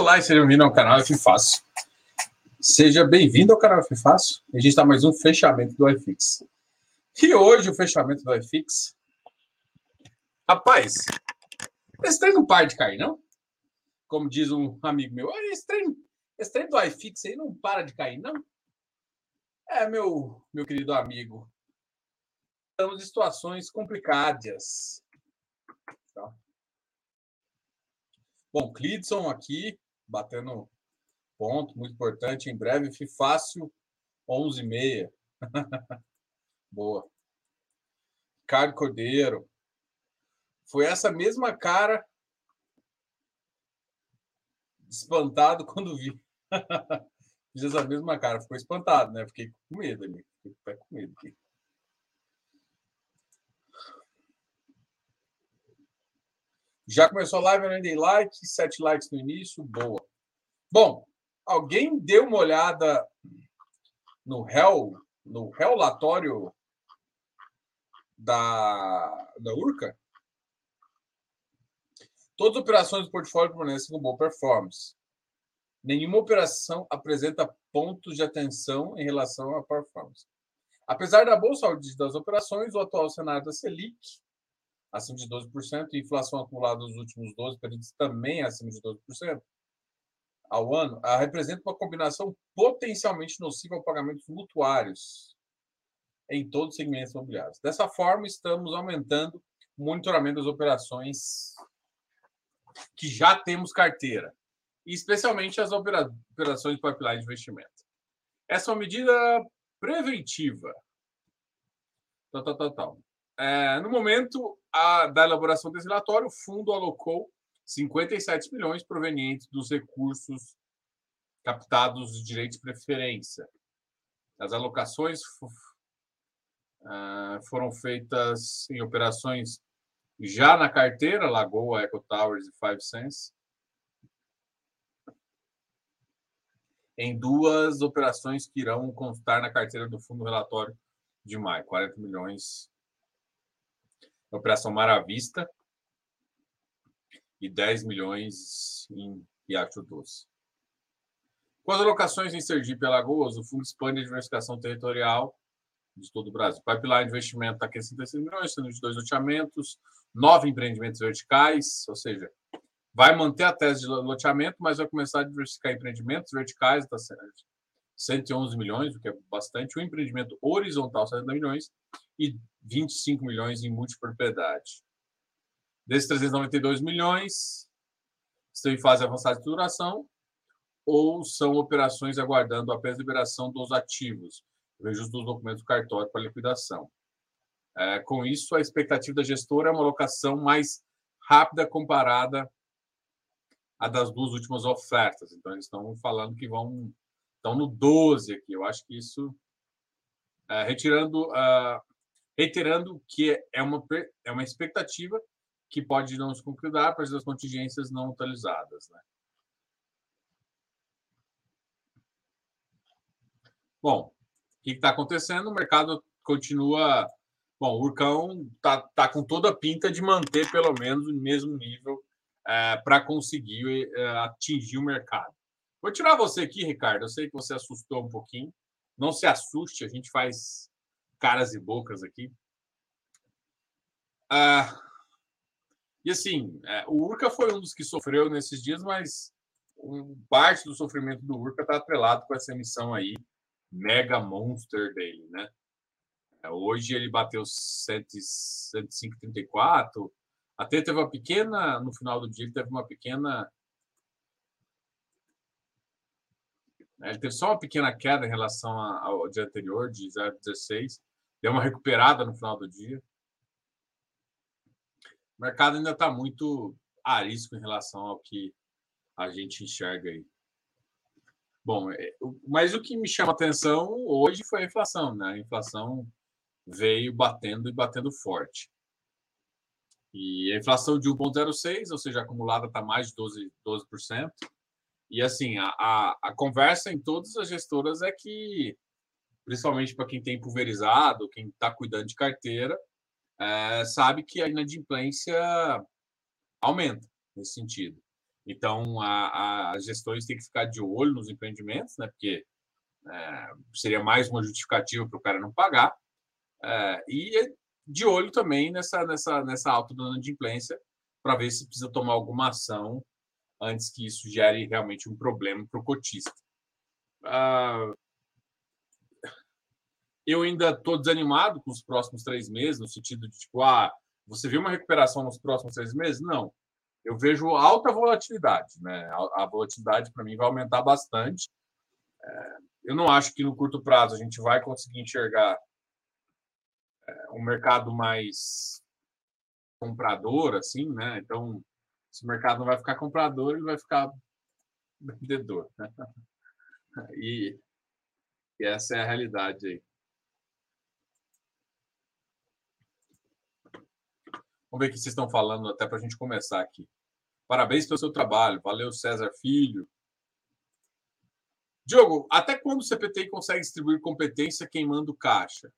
Olá e seja bem-vindo ao canal Fácil. Seja bem-vindo ao canal Fácil. A gente está mais um fechamento do iFix. E hoje o fechamento do iFix. Rapaz, esse trem não para de cair, não? Como diz um amigo meu, esse trem, esse trem do iFix aí não para de cair, não? É, meu, meu querido amigo. Estamos em situações complicadas. Tá? Bom, Clidson aqui, batendo ponto, muito importante. Em breve, fácil, 11 e meia. Boa. Ricardo Cordeiro. Foi essa mesma cara espantado quando vi. Fiz essa mesma cara, ficou espantado, né? Fiquei com medo ali. Fiquei com medo aqui. Já começou a live, eu não dei like, sete likes no início, boa. Bom, alguém deu uma olhada no réu, no relatório da, da Urca? Todas as operações do portfólio permanecem com boa performance. Nenhuma operação apresenta pontos de atenção em relação à performance. Apesar da boa saúde das operações, o atual cenário da Selic acima de 12%, e inflação acumulada nos últimos 12 períodos também acima de 12% ao ano, representa uma combinação potencialmente nociva ao pagamentos mutuários em todos os segmentos imobiliários. Dessa forma, estamos aumentando o monitoramento das operações que já temos carteira, e especialmente as operações de pipeline de investimento. Essa é uma medida preventiva. É, no momento a, da elaboração desse relatório, o fundo alocou 57 milhões provenientes dos recursos captados de direito de preferência. As alocações uh, foram feitas em operações já na carteira, Lagoa, Eco Towers e Five Sense, em duas operações que irão constar na carteira do fundo relatório de maio, 40 milhões Operação Maravista e 10 milhões em Riacho Doce. Com as alocações em Sergipe e Alagoas, o fundo expande a diversificação territorial de todo o Brasil. Pipeline de investimento está aqui em 66 milhões, sendo de dois loteamentos, nove empreendimentos verticais, ou seja, vai manter a tese de loteamento, mas vai começar a diversificar empreendimentos verticais, está 111 milhões, o que é bastante, um empreendimento horizontal, 70 milhões, e 25 milhões em multipropriedade. Desses 392 milhões, estão em fase avançada de duração ou são operações aguardando apenas liberação dos ativos, vejo os documentos do cartório para liquidação. É, com isso, a expectativa da gestora é uma alocação mais rápida comparada à das duas últimas ofertas. Então, eles estão falando que vão estão no 12 aqui. Eu acho que isso, é, retirando, uh, reiterando que é uma, é uma expectativa que pode não se concretizar para as contingências não utilizadas. Né? Bom, o que está acontecendo? O mercado continua. Bom, o Urcão está tá com toda a pinta de manter pelo menos o mesmo nível é, para conseguir é, atingir o mercado. Vou tirar você aqui, Ricardo. Eu sei que você assustou um pouquinho. Não se assuste, a gente faz caras e bocas aqui. Ah, e assim, é, o Urca foi um dos que sofreu nesses dias, mas parte do sofrimento do Urca está atrelado com essa emissão aí, mega monster dele, né? É, hoje ele bateu 105,34. Até teve uma pequena, no final do dia, teve uma pequena Né? Ele teve só uma pequena queda em relação ao dia anterior, de 0,16. Deu uma recuperada no final do dia. O mercado ainda está muito arisco em relação ao que a gente enxerga aí. Bom, é, mas o que me chama atenção hoje foi a inflação, né? A inflação veio batendo e batendo forte. E a inflação de 1,06, ou seja, acumulada está mais de 12%, 12%. E assim, a, a, a conversa em todas as gestoras é que, principalmente para quem tem pulverizado, quem está cuidando de carteira, é, sabe que a inadimplência aumenta nesse sentido. Então, as gestões têm que ficar de olho nos empreendimentos, né? Porque é, seria mais uma justificativa para o cara não pagar. É, e de olho também nessa, nessa, nessa alta de inadimplência para ver se precisa tomar alguma ação antes que isso gere realmente um problema para o cotista. Ah, eu ainda estou desanimado com os próximos três meses, no sentido de, tipo, ah, você viu uma recuperação nos próximos três meses? Não. Eu vejo alta volatilidade, né? A, volatilidade, para mim, vai aumentar bastante. É, eu não acho que no curto prazo a gente vai conseguir enxergar é, um mercado mais comprador, assim, né? Então, se o mercado não vai ficar comprador, ele vai ficar vendedor. Né? E, e essa é a realidade aí. Vamos ver o que vocês estão falando até para a gente começar aqui. Parabéns pelo seu trabalho. Valeu, César Filho. Diogo, até quando o CPTI consegue distribuir competência queimando caixa?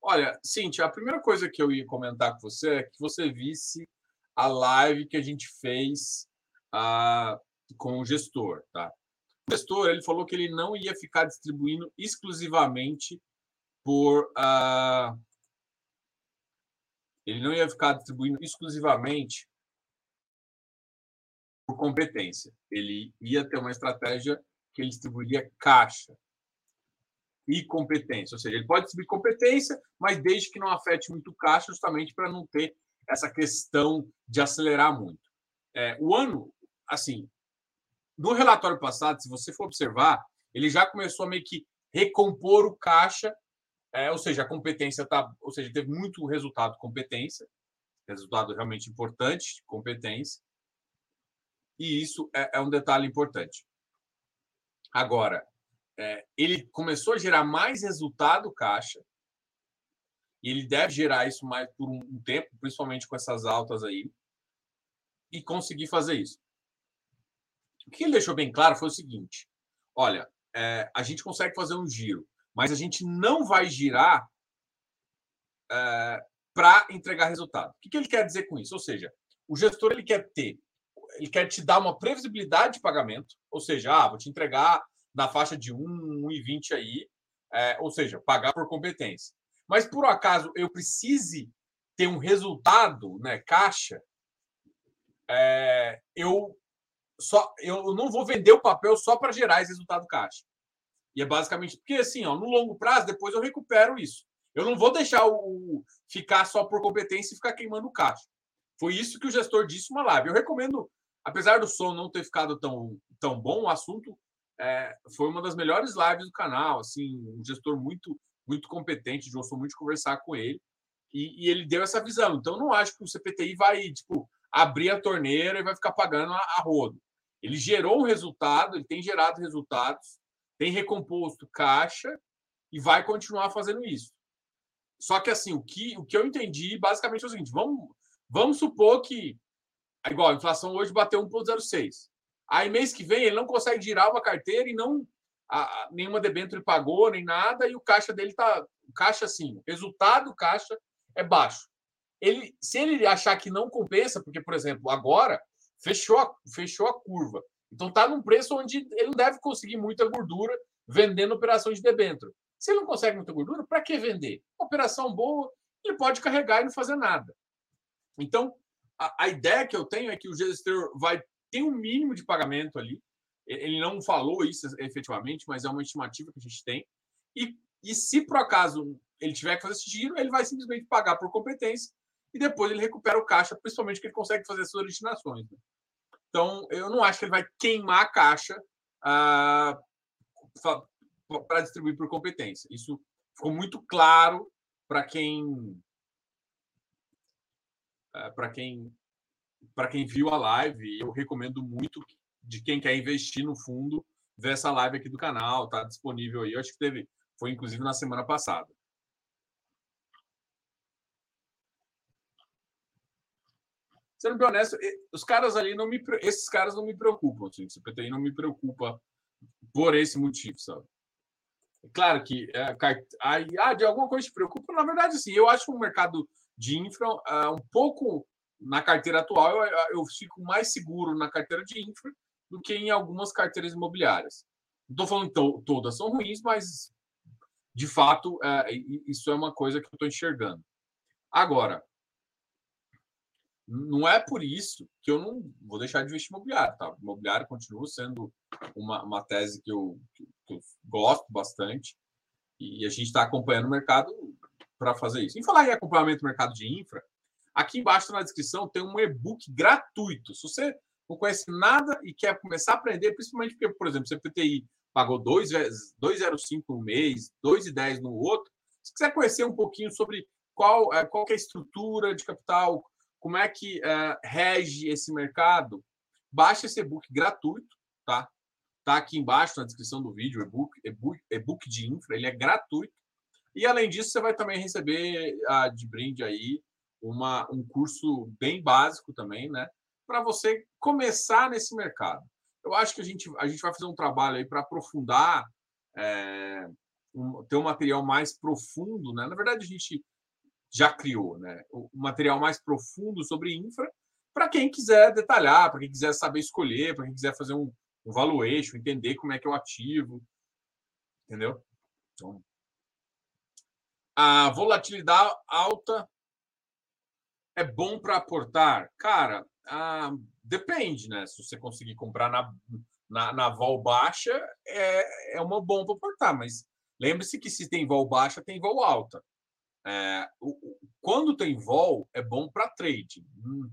Olha, Cintia, a primeira coisa que eu ia comentar com você é que você visse a live que a gente fez ah, com o gestor, tá? O gestor ele falou que ele não ia ficar distribuindo exclusivamente por ah, ele não ia ficar distribuindo exclusivamente por competência. Ele ia ter uma estratégia que ele distribuiria caixa e competência. Ou seja, ele pode distribuir competência, mas desde que não afete muito caixa, justamente para não ter essa questão de acelerar muito. É, o ano, assim, no relatório passado, se você for observar, ele já começou a meio que recompor o caixa, é, ou seja, a competência tá, ou seja, teve muito resultado competência, resultado realmente importante, competência, e isso é, é um detalhe importante. Agora, é, ele começou a gerar mais resultado caixa, e ele deve gerar isso mais por um, um tempo, principalmente com essas altas aí, e conseguir fazer isso. O que ele deixou bem claro foi o seguinte: olha, é, a gente consegue fazer um giro, mas a gente não vai girar é, para entregar resultado. O que, que ele quer dizer com isso? Ou seja, o gestor ele quer ter, ele quer te dar uma previsibilidade de pagamento, ou seja, ah, vou te entregar na faixa de 1, 1,20 aí, é, ou seja, pagar por competência. Mas por acaso eu precise ter um resultado, né, caixa, é, eu só eu não vou vender o papel só para gerar esse resultado caixa. E é basicamente porque assim, ó, no longo prazo depois eu recupero isso. Eu não vou deixar o ficar só por competência e ficar queimando caixa. Foi isso que o gestor disse uma live. Eu recomendo, apesar do som não ter ficado tão tão bom, o assunto é, foi uma das melhores lives do canal. Assim, um gestor muito muito competente, gostou muito de conversar com ele. E, e, ele deu essa visão. Então, não acho que o CPTI vai tipo abrir a torneira e vai ficar pagando a, a rodo. Ele gerou um resultado, ele tem gerado resultados, tem recomposto caixa e vai continuar fazendo isso. Só que assim, o que, o que eu entendi basicamente é o seguinte: vamos, vamos supor que, igual, a inflação hoje bateu 1,06. Aí mês que vem ele não consegue girar uma carteira e não a, nenhuma debênture pagou, nem nada, e o caixa dele tá. O caixa, assim, o resultado do caixa é baixo. Ele, se ele achar que não compensa, porque, por exemplo, agora fechou a, fechou a curva. Então está num preço onde ele não deve conseguir muita gordura vendendo operações de debênture. Se ele não consegue muita gordura, para que vender? Operação boa, ele pode carregar e não fazer nada. Então, a, a, ideia que eu tenho é que o gestor vai ter um mínimo de pagamento ali. Ele não falou isso efetivamente, mas é uma estimativa que a gente tem. E, e se por acaso ele tiver que fazer esse giro, ele vai simplesmente pagar por competência e depois ele recupera o caixa, principalmente que ele consegue fazer suas originações. Né? Então, eu não acho que ele vai queimar a caixa ah, para distribuir por competência. Isso ficou muito claro para quem ah, para quem para quem viu a live. Eu recomendo muito de quem quer investir no fundo ver essa live aqui do canal, está disponível aí. Eu acho que teve, foi inclusive na semana passada. Sendo bem honesto, os caras ali não me. Esses caras não me preocupam, assim, o CPTI não me preocupa por esse motivo, sabe? Claro que é, ah, de alguma coisa te preocupa. Na verdade, sim, eu acho um mercado de infra uh, um pouco na carteira atual, eu, eu fico mais seguro na carteira de infra do que em algumas carteiras imobiliárias. Não estou falando que todas são ruins, mas de fato é, isso é uma coisa que eu estou enxergando. Agora, não é por isso que eu não vou deixar de investir imobiliário, tá? imobiliário continua sendo uma, uma tese que eu, que eu gosto bastante e a gente está acompanhando o mercado para fazer isso. Em falar em acompanhamento do mercado de infra, aqui embaixo na descrição tem um e-book gratuito. Se você não conhece nada e quer começar a aprender, principalmente porque, por exemplo, CPTI pagou 2,05 no mês, 2,10 no outro. Se quiser conhecer um pouquinho sobre qual, é, qual é a estrutura de capital, como é que uh, rege esse mercado, baixe esse e-book gratuito, tá? Tá aqui embaixo na descrição do vídeo, e-book, e-book, e-book de infra, ele é gratuito. E além disso, você vai também receber uh, de brinde aí uma, um curso bem básico também, né? Para você começar nesse mercado. Eu acho que a gente, a gente vai fazer um trabalho aí para aprofundar, é, um, ter um material mais profundo, né? Na verdade, a gente já criou, né? Um material mais profundo sobre infra para quem quiser detalhar, para quem quiser saber escolher, para quem quiser fazer um, um valuation, entender como é que é o ativo, entendeu? Então, a volatilidade alta é bom para aportar? Cara, depende, né? Se você conseguir comprar na, na, na vol baixa, é, é uma bom para aportar, mas lembre-se que se tem vol baixa, tem vol alta. É, o, quando tem vol, é bom para trade. Hum.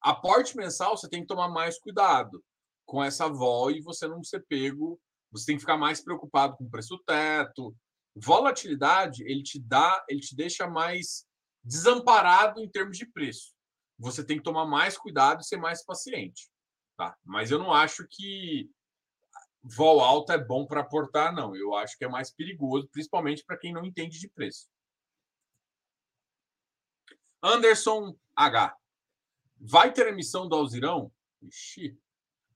Aporte mensal, você tem que tomar mais cuidado com essa vol e você não ser pego. Você tem que ficar mais preocupado com o preço teto. Volatilidade, ele te dá, ele te deixa mais desamparado em termos de preço. Você tem que tomar mais cuidado e ser mais paciente. Tá? Mas eu não acho que vol alta é bom para aportar, não. Eu acho que é mais perigoso, principalmente para quem não entende de preço. Anderson H. Vai ter emissão do Alzirão? Ixi,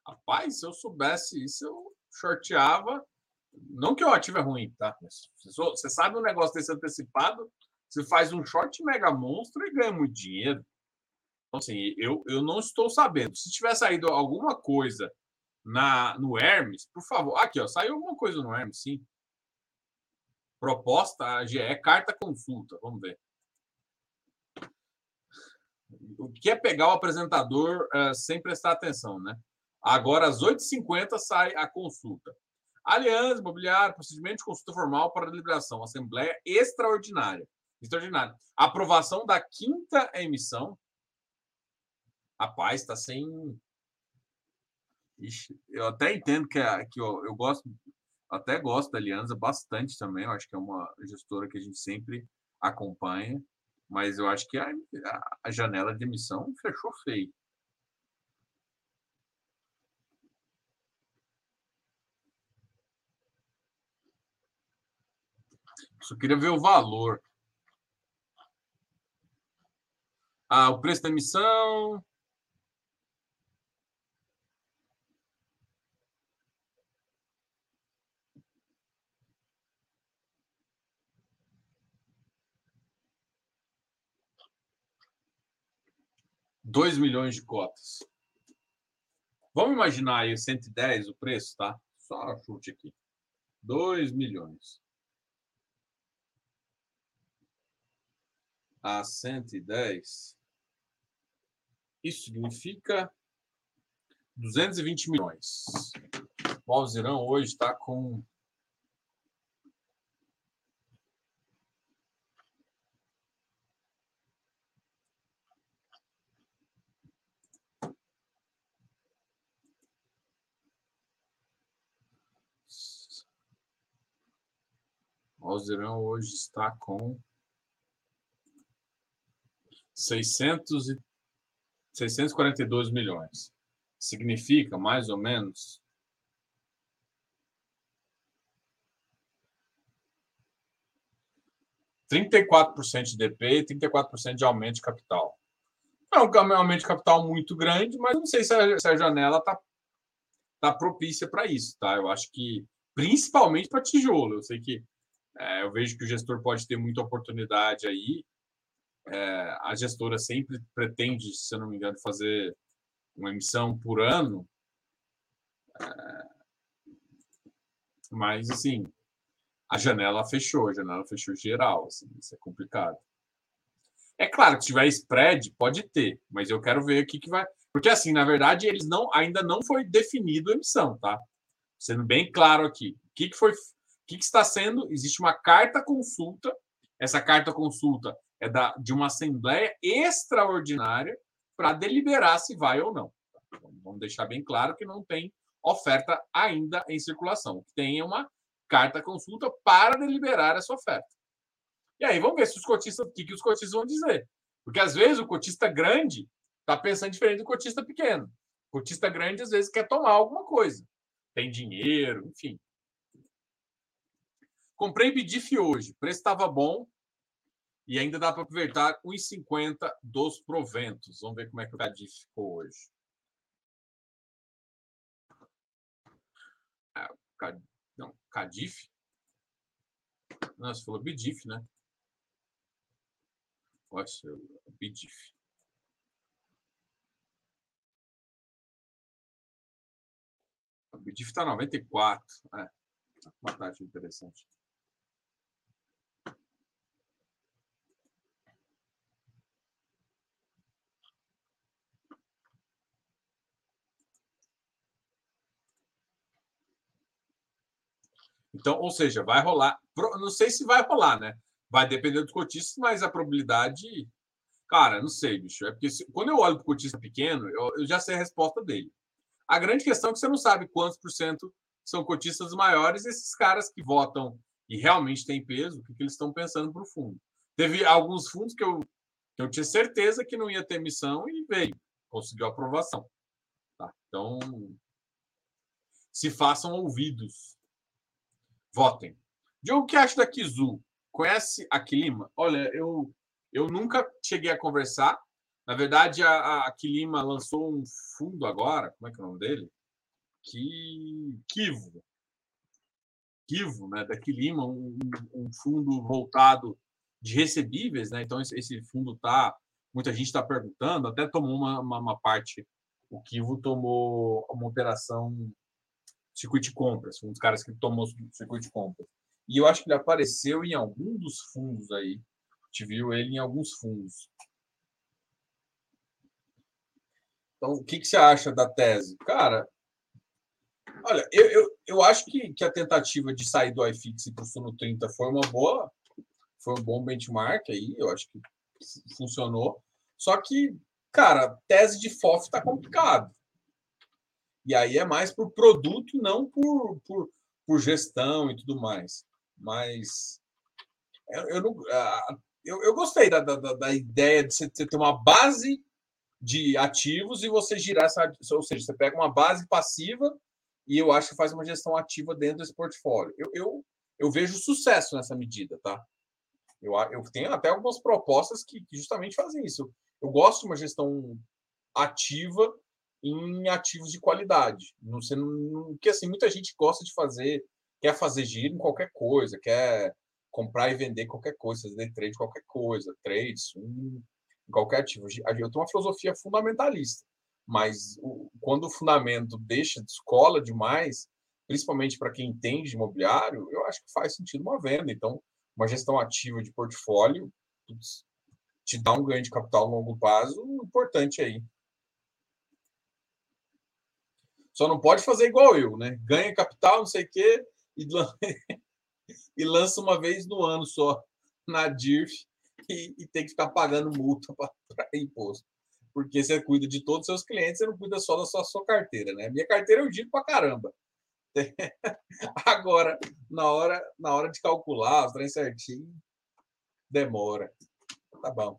rapaz, se eu soubesse isso, eu shorteava. Não que o ativo é ruim, tá? Você sabe um negócio desse antecipado, você faz um short mega monstro e ganha muito dinheiro. Então, assim, eu, eu não estou sabendo. Se tiver saído alguma coisa na no Hermes, por favor. Aqui, ó, saiu alguma coisa no Hermes, sim. Proposta AGE, carta consulta. Vamos ver o que é pegar o apresentador uh, sem prestar atenção, né? Agora, às 8h50, sai a consulta. Aliança Imobiliária, procedimento de consulta formal para deliberação. Assembleia extraordinária. Extraordinária. Aprovação da quinta emissão. Rapaz, está sem. Ixi, eu até entendo que, a, que eu, eu gosto, até gosto da Aliança bastante também. Eu acho que é uma gestora que a gente sempre acompanha. Mas eu acho que a, a janela de emissão fechou feio. Só queria ver o valor. Ah, o preço da emissão. 2 milhões de cotas. Vamos imaginar aí 110 o preço, tá? Só chute aqui. 2 milhões. A 110. Isso significa 220 milhões. O Alzirão hoje está com 'Alzirão hoje está com 600 e 642 milhões. Significa mais ou menos trinta e quatro por cento de DP e 34% de aumento de capital. É um aumento de capital muito grande, mas não sei se a, se a janela está tá propícia para isso, tá? Eu acho que principalmente para tijolo. Eu sei que é, eu vejo que o gestor pode ter muita oportunidade aí. é, a gestora sempre pretende, se eu não me engano, fazer uma emissão por ano. É, mas, assim, a janela fechou, a janela fechou geral. Assim, isso é complicado. É claro que tiver spread, pode ter, mas eu quero ver o que, que vai. Porque, assim, na verdade, eles não ainda não foi definido a emissão, tá? Sendo bem claro aqui. O que, que foi. Que, que está sendo? Existe uma carta consulta. Essa carta consulta é da, de uma assembleia extraordinária para deliberar se vai ou não. Então, vamos deixar bem claro que não tem oferta ainda em circulação. Tem uma carta consulta para deliberar essa oferta. E aí vamos ver se os cotistas, o que, que os cotistas vão dizer. Porque às vezes o cotista grande está pensando diferente do cotista pequeno. O cotista grande às vezes quer tomar alguma coisa. Tem dinheiro, enfim. Comprei BDIF hoje. Preço estava bom e ainda dá para aproveitar 1,50 dos proventos. Vamos ver como é que o BDIF ficou hoje. Ah, não, Cadif? Não, você falou Bidif, né? Nossa, Bidif. O Bidif está 94. É, uma taxa interessante. Então, ou seja, vai rolar. Não sei se vai rolar, né? Vai depender dos cotistas, mas a probabilidade. Cara, não sei, bicho. É porque se... quando eu olho para o cotista pequeno, eu, eu já sei a resposta dele. A grande questão é que você não sabe quantos por cento são cotistas maiores, esses caras que votam e realmente têm peso, o que, que eles estão pensando para o fundo. Teve alguns fundos que eu, que eu tinha certeza que não ia ter emissão e veio, conseguiu aprovação. Tá? Então, se façam ouvidos Votem. Diogo, o que acha da Kizu? Conhece a Kilima? Olha, eu, eu nunca cheguei a conversar. Na verdade, a, a Kilima lançou um fundo agora. Como é que é o nome dele? Que, Kivo. Kivo, né? Da Kilima, um, um fundo voltado de recebíveis, né? Então, esse, esse fundo tá. Muita gente está perguntando, até tomou uma, uma, uma parte. O Kivo tomou uma operação circuito de compras, um dos caras que tomou o circuito de compras. E eu acho que ele apareceu em algum dos fundos aí. Te viu ele em alguns fundos. Então, o que, que você acha da tese? Cara, olha, eu, eu, eu acho que, que a tentativa de sair do iFix para o Suno 30 foi uma boa, foi um bom benchmark aí, eu acho que funcionou. Só que, cara, tese de FOF está complicado. E aí é mais por produto, não por, por, por gestão e tudo mais. Mas eu, eu, não, eu, eu gostei da, da, da ideia de você ter uma base de ativos e você girar essa. Ou seja, você pega uma base passiva e eu acho que faz uma gestão ativa dentro desse portfólio. Eu, eu, eu vejo sucesso nessa medida, tá? Eu, eu tenho até algumas propostas que, que justamente fazem isso. Eu gosto de uma gestão ativa em ativos de qualidade. Não, não, que assim, muita gente gosta de fazer, quer fazer giro em qualquer coisa, quer comprar e vender qualquer coisa, fazer trade qualquer coisa, trades, em qualquer ativo. Eu tenho uma filosofia fundamentalista, mas quando o fundamento deixa de escola demais, principalmente para quem entende de imobiliário, eu acho que faz sentido uma venda. Então, uma gestão ativa de portfólio te dá um ganho de capital a longo prazo importante aí. Só não pode fazer igual eu, né? Ganha capital, não sei o quê, e, e lança uma vez no ano só na DIRF e, e tem que ficar pagando multa para imposto. Porque você cuida de todos os seus clientes, você não cuida só da sua, sua carteira, né? Minha carteira eu digo para caramba. Agora, na hora, na hora de calcular os trem certinho, demora. Tá bom.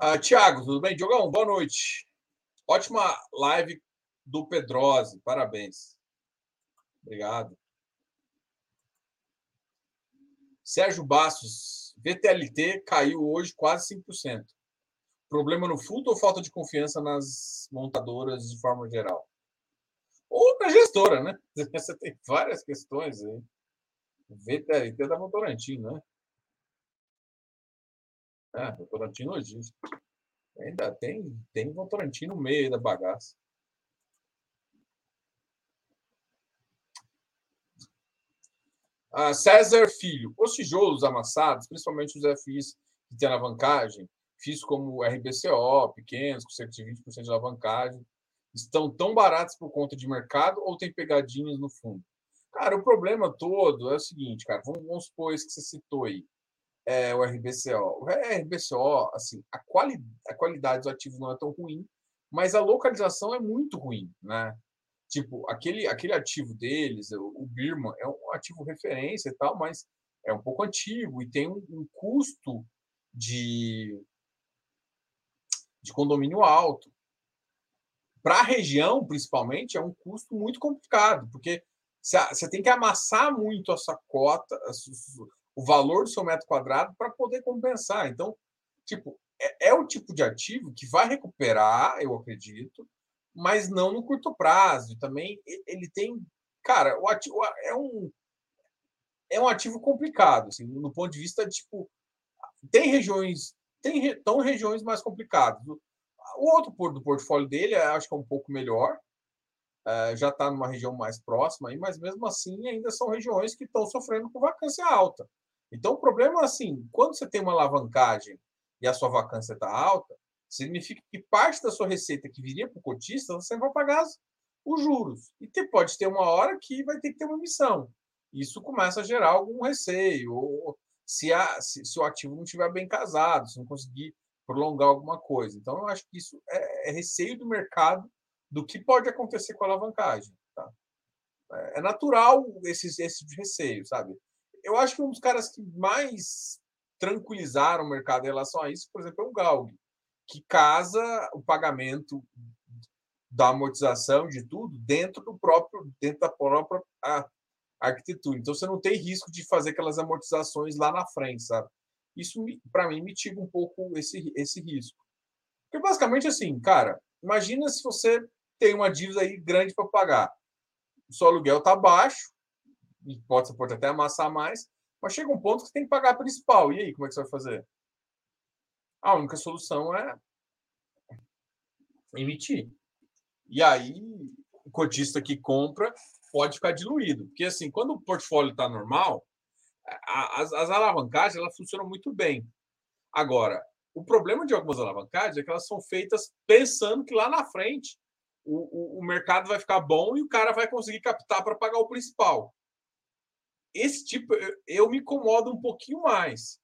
Ah, Tiago, tudo bem? Diogão, boa noite. Ótima live do Pedrosa. Parabéns. Obrigado. Sérgio Bastos, VTLT caiu hoje quase 5%. Problema no fundo ou falta de confiança nas montadoras de forma geral? Ou na gestora, né? Você tem várias questões aí. VTLT da Votorantim, né? É, Votorantim logística. Ainda tem, tem Votorantim no meio da bagaça. Ah, César Filho, os tijolos amassados, principalmente os FIs que têm alavancagem, FIs como RBCO, pequenos, com cerca de 20% de alavancagem, estão tão baratos por conta de mercado ou tem pegadinhas no fundo? Cara, o problema todo é o seguinte, cara, vamos, vamos supor isso que você citou aí, é, o RBCO. O RBCO, assim, a, quali, a qualidade dos ativos não é tão ruim, mas a localização é muito ruim, né? Tipo, aquele, aquele ativo deles, o Birman, é um ativo referência e tal, mas é um pouco antigo e tem um, um custo de, de condomínio alto. Para a região, principalmente, é um custo muito complicado, porque você tem que amassar muito essa cota, o valor do seu metro quadrado para poder compensar. Então, tipo, é, é, o tipo de ativo que vai recuperar, eu acredito, mas não no curto prazo. Também ele tem, cara, o ativo é um é um ativo complicado, assim, no ponto de vista tipo tem regiões tem tão regiões mais complicadas. O outro do portfólio dele, acho que é um pouco melhor, é, já está numa região mais próxima, aí, mas mesmo assim ainda são regiões que estão sofrendo com vacância alta. Então o problema é assim, quando você tem uma alavancagem e a sua vacância está alta, Significa que parte da sua receita que viria para o cotista, você vai pagar os juros. E te, pode ter uma hora que vai ter que ter uma emissão. Isso começa a gerar algum receio, ou se, a, se, se o ativo não estiver bem casado, se não conseguir prolongar alguma coisa. Então, eu acho que isso é, é receio do mercado do que pode acontecer com a alavancagem. Tá? É, é natural esse, esse tipo de receio, sabe? Eu acho que um dos caras que mais tranquilizaram o mercado em relação a isso, por exemplo, é o Galg que casa o pagamento da amortização de tudo dentro do próprio dentro da própria arquitetura. Então você não tem risco de fazer aquelas amortizações lá na frente, sabe? Isso para mim mitiga um pouco esse esse risco. Porque basicamente assim, cara, imagina se você tem uma dívida aí grande para pagar. O seu aluguel tá baixo, e pode, você pode até amassar mais, mas chega um ponto que tem que pagar a principal. E aí, como é que você vai fazer? a única solução é emitir. E aí, o cotista que compra pode ficar diluído. Porque, assim, quando o portfólio está normal, as, as alavancagens elas funcionam muito bem. Agora, o problema de algumas alavancagens é que elas são feitas pensando que lá na frente o, o, o mercado vai ficar bom e o cara vai conseguir captar para pagar o principal. Esse tipo, eu, me incomodo um pouquinho mais.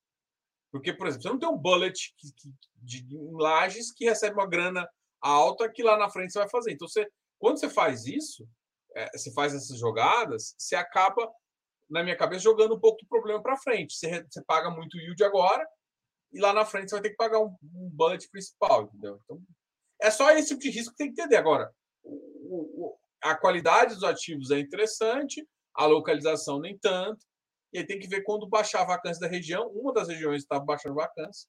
Porque, por exemplo, você não tem um bullet que, que, de, lajes que recebe uma grana alta que lá na frente você vai fazer. Então, você, quando você faz isso, é, você faz essas jogadas, você acaba, na minha cabeça, jogando um pouco do problema para frente. Você, você paga muito yield agora e lá na frente você vai ter que pagar um, um bullet principal, entendeu? Então, é só esse tipo de risco que tem que entender. Agora, o, o, a qualidade dos ativos é interessante, a localização nem tanto. E aí tem que ver quando baixar a vacância da região. Uma das regiões estava baixando vacância.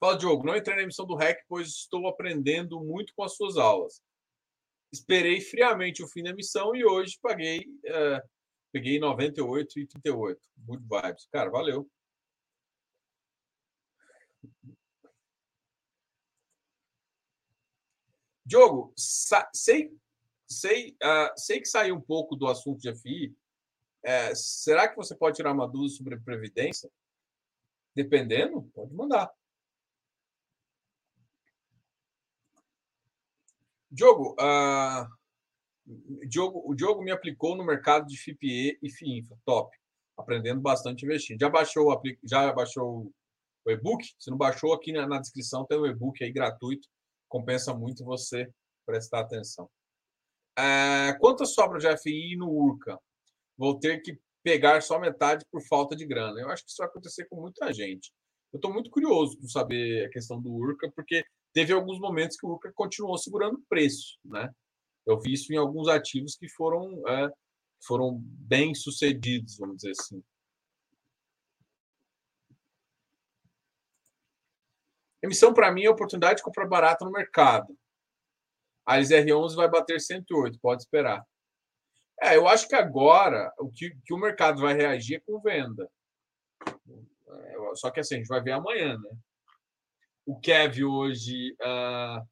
Fala, Diogo, não entrei na emissão do REC, pois estou aprendendo muito com as suas aulas. Esperei friamente o fim da emissão e hoje paguei, é, peguei 98 e 38. Good vibes. Cara, valeu. Diogo, sei sei, uh, sei que saiu um pouco do assunto de FI. É, será que você pode tirar uma dúvida sobre previdência? Dependendo, pode mandar. Diogo, uh, Diogo, o Diogo me aplicou no mercado de FIPE e FIINFA. Top. Aprendendo bastante investindo. Já baixou, já baixou o e-book? Se não baixou, aqui na, na descrição tem o e-book aí gratuito. Compensa muito você prestar atenção. É, quanto sobra de FI no URCA? Vou ter que pegar só metade por falta de grana. Eu acho que isso vai acontecer com muita gente. Eu estou muito curioso para saber a questão do URCA, porque teve alguns momentos que o URCA continuou segurando preço. Né? Eu vi isso em alguns ativos que foram, é, foram bem sucedidos, vamos dizer assim. Emissão, para mim, é oportunidade de comprar barato no mercado. A LZR11 vai bater 108, pode esperar. É, eu acho que agora o que, que o mercado vai reagir é com venda. É, só que assim, a gente vai ver amanhã, né? O Kev hoje uh,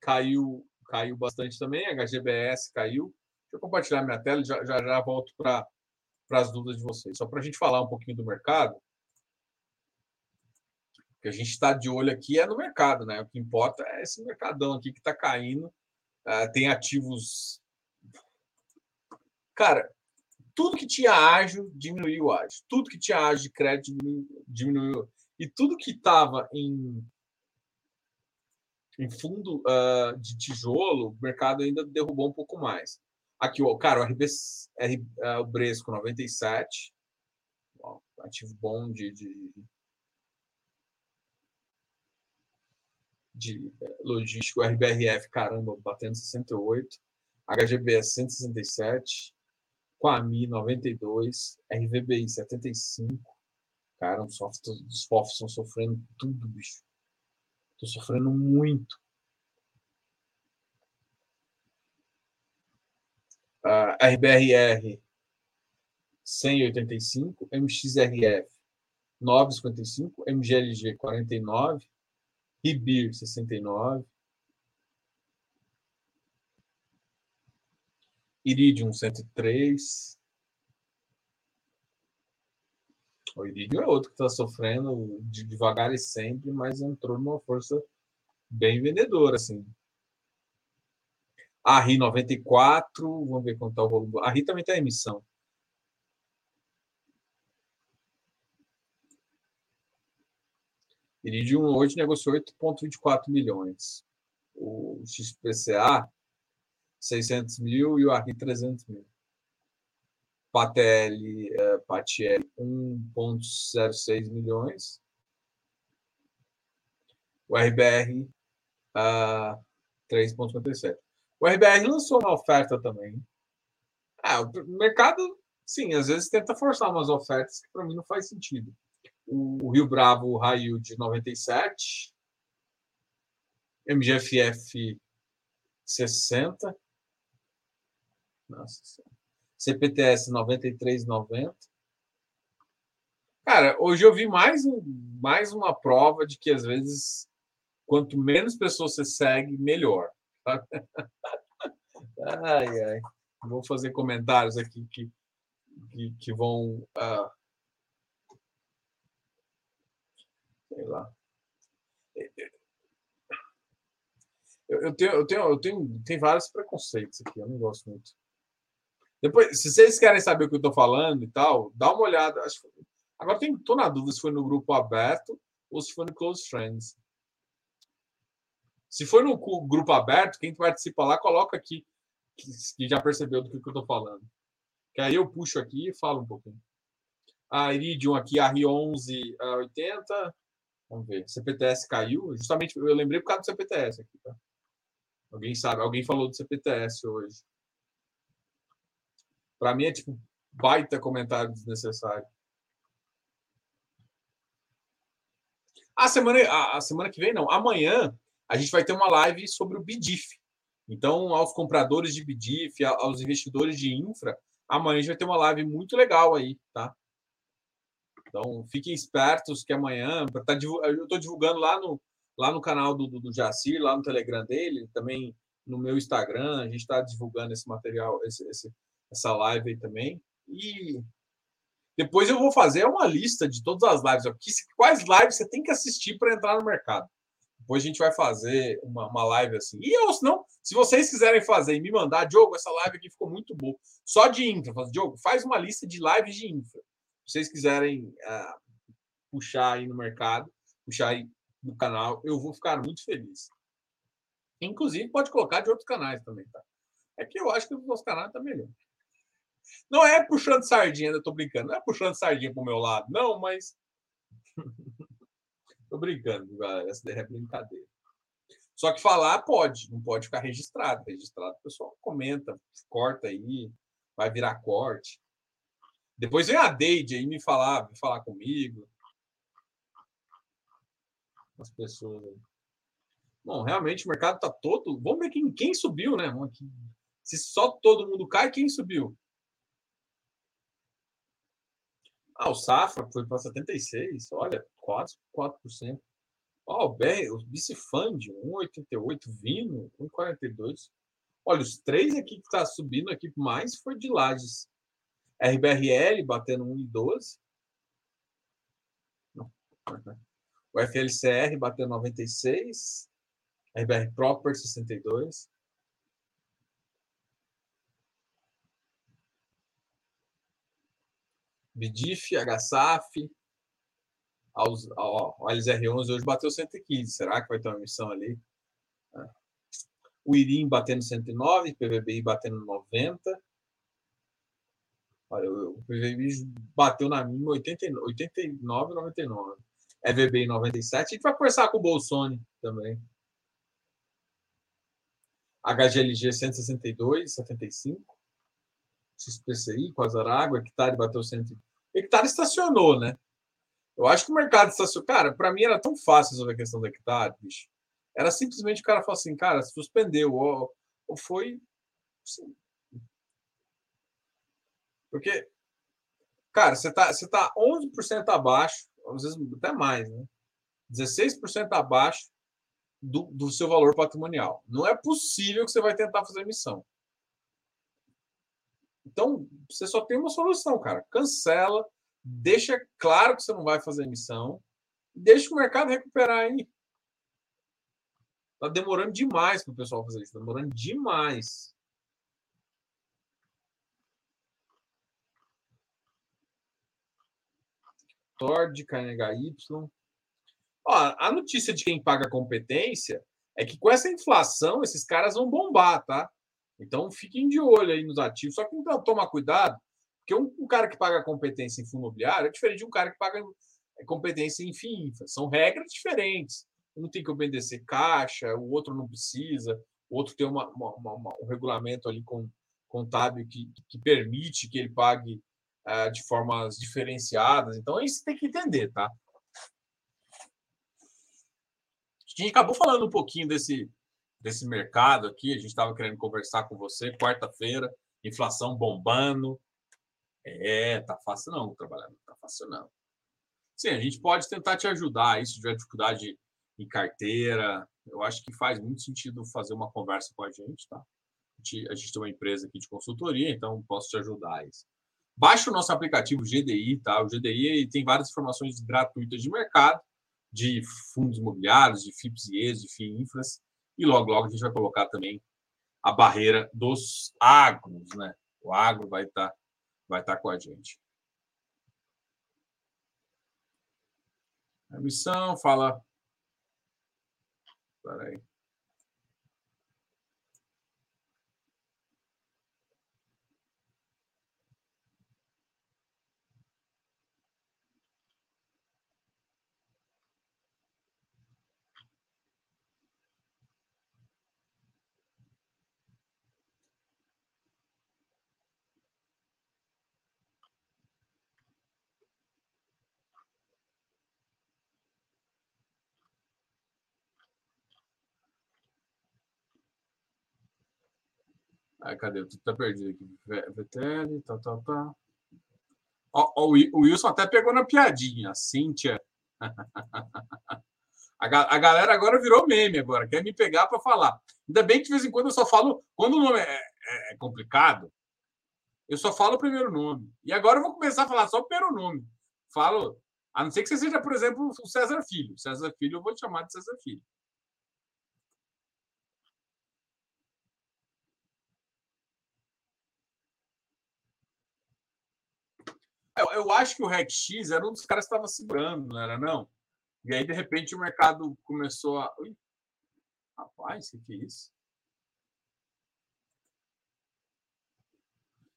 caiu, caiu bastante também, HGBS caiu. Deixa eu compartilhar minha tela já, já, já volto para as dúvidas de vocês. Só para a gente falar um pouquinho do mercado. Que a gente está de olho aqui é no mercado, né? O que importa é esse mercadão aqui que está caindo. Uh, tem ativos. Cara, tudo que tinha ágil diminuiu o ágil. Tudo que tinha ágil de crédito diminuiu. diminuiu. E tudo que estava em, em fundo uh, de tijolo, o mercado ainda derrubou um pouco mais. Aqui, ó, cara, o RB, R, uh, o Bresco 97, ó, ativo bom de, de, de eh, logístico, RBRF, caramba, batendo 68, HGBS 167, Quami 92, RVBI 75. Cara, os softwares, estão sofrendo tudo, bicho. Estou sofrendo muito. Uh, RBRR 185, MXRF 955, MGLG 49, RIBIR 69, Iridium 103. O Iridium é outro que está sofrendo de devagar e sempre, mas entrou numa força bem vendedora, assim. A RI 94, vamos ver quanto está o volume. A RI também tem emissão. Iridium hoje negociou 8,24 milhões. O XPCA 600 mil e o Arri 300 mil. Patel, uh, Patiel 1,06 milhões. O RBR uh, 3,57. O RBR lançou uma oferta também. Ah, o mercado, sim, às vezes tenta forçar umas ofertas que para mim não faz sentido. O, Rio Bravo Raio de 97, MGFF 60, nossa CPTS 93,90. Cara, hoje eu vi mais, mais uma prova de que às vezes quanto menos pessoas você segue, melhor. ai, ai. Vou fazer comentários aqui que, que, que vão. Uh, sei lá. Eu, eu, tenho, eu, tenho, eu tenho, tenho vários preconceitos aqui, eu não gosto muito. Depois, se vocês querem saber o que eu estou falando e tal, dá uma olhada. Acho, agora estou na dúvida se foi no grupo aberto ou se foi no Close Friends. Se foi no grupo aberto, quem participa lá, coloca aqui que, que já percebeu do que, que eu estou falando. Que aí eu puxo aqui e falo um pouquinho. A Iridium aqui, a R11 a 80. Vamos ver. CPTS caiu. Justamente eu lembrei por causa do CPTS aqui, tá? Alguém sabe? Alguém falou do CPTS hoje. Para mim é tipo baita comentário desnecessário. A semana, a, a, semana que vem, não. Amanhã a gente vai ter uma live sobre o BIDIF. Então, aos compradores de BIDIF, aos investidores de infra, amanhã a gente vai ter uma live muito legal aí, tá? Então, fiquem espertos que amanhã, tá, eu estou divulgando lá no, lá no canal do, do, do Jacir, lá no Telegram dele, também no meu Instagram, a gente está divulgando esse material, esse, esse, essa live aí também. E depois eu vou fazer uma lista de todas as lives aqui, quais lives você tem que assistir para entrar no mercado. Depois a gente vai fazer uma, uma live assim. E eu, se não, se vocês quiserem fazer e me mandar, Diogo, essa live aqui ficou muito boa. Só de infra. Diogo, faz uma lista de lives de infra. Vocês quiserem uh, puxar aí no mercado, puxar aí no canal, eu vou ficar muito feliz. Inclusive, pode colocar de outros canais também, tá? É que eu acho que o nosso canal tá melhor. Não é puxando sardinha, eu tô brincando. Não é puxando sardinha pro meu lado, não, mas. tô brincando, galera. Essa daí é brincadeira. Só que falar pode, não pode ficar registrado. Registrado, o pessoal comenta, corta aí, vai virar corte. Depois vem a Deide aí me falar, me falar comigo. As pessoas. Bom, realmente o mercado está todo. Vamos ver quem, quem subiu, né? Se só todo mundo cai, quem subiu? Ah, o Safra foi para 76, olha, quase 4%. Ó, oh, o, BR, o Bicifund, 1,88, Vino, 1,42. Olha, os três aqui que está subindo aqui mais foi de Lages. RBRL batendo 1,12. O FLCR batendo 96. RBR Proper 62. BDIF, HSAF, aos, ó, o LZR11 hoje bateu 115. Será que vai ter uma missão ali? É. O IRIM batendo 109, PVBI batendo 90. Olha, o PVBI bateu na mínima 89, 99. EVBI 97. A gente vai conversar com o Bolsonaro também. HGLG 162, 75. XPCI, Quasar Hectare bateu 100. Hectare estacionou, né? Eu acho que o mercado estacionou. Cara, para mim era tão fácil resolver a questão do hectare, bicho. Era simplesmente o cara falar assim, cara, suspendeu, ou, ou foi. Assim. Porque, cara, você tá, você tá 11% abaixo, às vezes até mais, né? 16% abaixo do, do seu valor patrimonial. Não é possível que você vai tentar fazer emissão. Então, você só tem uma solução, cara. Cancela, deixa claro que você não vai fazer emissão, deixa o mercado recuperar aí. Tá demorando demais para o pessoal fazer isso, tá demorando demais. Tord, KNHY. Ó, a notícia de quem paga competência é que com essa inflação, esses caras vão bombar, tá? Então fiquem de olho aí nos ativos. Só que então toma cuidado, porque um, um cara que paga competência em fundo imobiliário é diferente de um cara que paga é, competência em FIINFA. São regras diferentes. Um tem que obedecer caixa, o outro não precisa, o outro tem uma, uma, uma, um regulamento ali com, contábil que, que permite que ele pague uh, de formas diferenciadas. Então, isso tem que entender, tá? A gente acabou falando um pouquinho desse, desse mercado aqui. A gente estava querendo conversar com você quarta-feira, inflação bombando. É, tá fácil não trabalhar, não tá fácil não. Sim, a gente pode tentar te ajudar. Se tiver dificuldade em carteira, eu acho que faz muito sentido fazer uma conversa com a gente, tá? A gente, a gente tem uma empresa aqui de consultoria, então posso te ajudar. Isso. Baixe o nosso aplicativo GDI, tá? O GDI tem várias informações gratuitas de mercado, de fundos imobiliários, de FIPS e ES, de FII Infras. E logo, logo a gente vai colocar também a barreira dos agros, né? O agro vai estar tá, vai tá com a gente. A missão fala. Espera cadê? Tudo tá perdido aqui. VTL, tá, tá, tá. Ó, ó, o Wilson até pegou na piadinha. Cíntia. A, a galera agora virou meme agora, quer me pegar para falar. Ainda bem que de vez em quando eu só falo. Quando o nome é, é, é complicado, eu só falo o primeiro nome. E agora eu vou começar a falar só o primeiro nome. Falo. A não ser que você seja, por exemplo, o César Filho. César Filho, eu vou te chamar de César Filho. Eu, eu acho que o RecX era um dos caras que estava segurando, não era não? E aí, de repente, o mercado começou a. Ui, rapaz, o que é isso?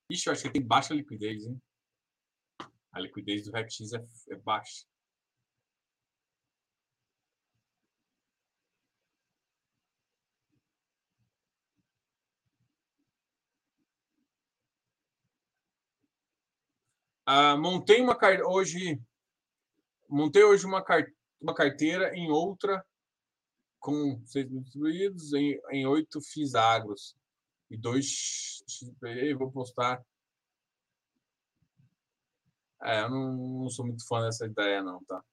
Ixi, eu acho que tem baixa liquidez, hein? A liquidez do RecX é, é baixa. Ah, montei uma hoje montei hoje uma, uma carteira em outra com seis distribuídos em, em oito FIIs agros e dois XPE. Vou postar. É, eu não, não, sou muito fã dessa ideia, não, tá?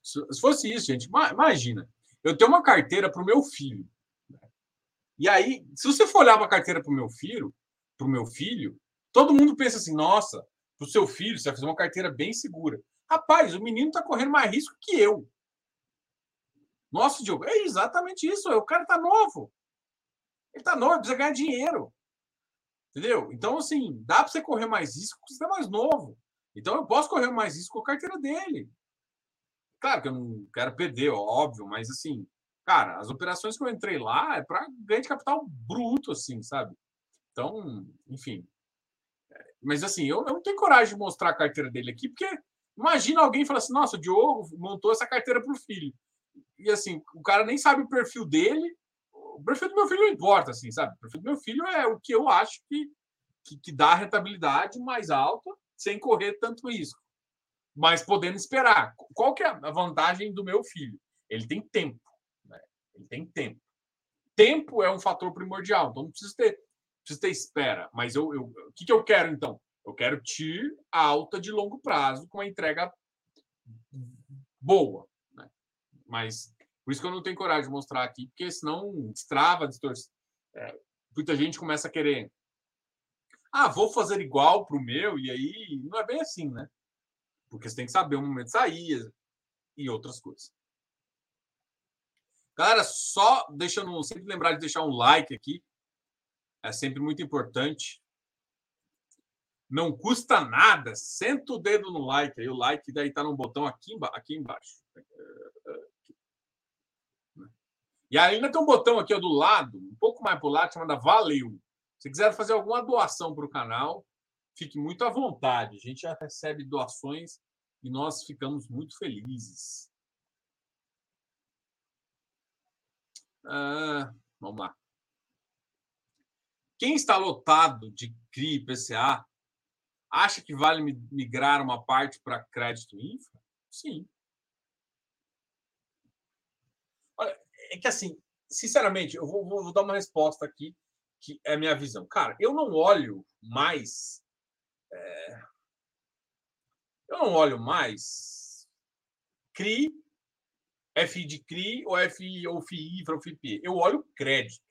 Se, se fosse isso, gente, imagina. Eu tenho uma carteira para o meu filho. Né? E aí, se você for olhar uma carteira para o meu filho, para o meu filho, todo mundo pensa assim: nossa, para o seu filho, você vai fazer uma carteira bem segura. Rapaz, o menino está correndo mais risco que eu. Nossa, Diogo, é exatamente isso. O cara está novo. Ele está novo, precisa ganhar dinheiro. Entendeu? Então, assim, dá para você correr mais risco porque você é mais novo. Então, eu posso correr mais risco com a carteira dele. Claro que eu não quero perder, óbvio, mas, assim, cara, as operações que eu entrei lá é para ganho de capital bruto, assim, sabe? Então, enfim. Mas, assim, eu, eu não tenho coragem de mostrar a carteira dele aqui, porque imagina alguém falar assim: nossa, o Diogo montou essa carteira para o filho. E, assim, o cara nem sabe o perfil dele o perfil do meu filho não importa, assim, sabe? O perfil do meu filho é o que eu acho que, que, que dá rentabilidade mais alta sem correr tanto risco. Mas podendo esperar. Qual que é a vantagem do meu filho? Ele tem tempo. Né? Ele tem tempo. Tempo é um fator primordial, então não precisa ter, precisa ter espera. Mas eu, eu, o que, que eu quero, então? Eu quero TIR alta de longo prazo com a entrega boa. Né? Mas por isso que eu não tenho coragem de mostrar aqui, porque senão destrava, distorce. É, muita gente começa a querer. Ah, vou fazer igual para o meu, e aí não é bem assim, né? Porque você tem que saber o momento de sair e outras coisas. Galera, só deixando, sempre lembrar de deixar um like aqui. É sempre muito importante. Não custa nada. Senta o dedo no like aí. O like daí tá no botão aqui, aqui embaixo. E ainda tem um botão aqui ó, do lado, um pouco mais para o lado, chamado Valeu. Se quiser fazer alguma doação para o canal, fique muito à vontade. A gente já recebe doações e nós ficamos muito felizes. Ah, vamos lá. Quem está lotado de CRI e PCA acha que vale migrar uma parte para crédito infra? Sim. é que assim, sinceramente, eu vou, vou, dar uma resposta aqui, que é a minha visão. Cara, eu não olho mais. É, eu não olho mais CRI, FI de CRI ou FI ou FI ou FIP. Eu olho crédito.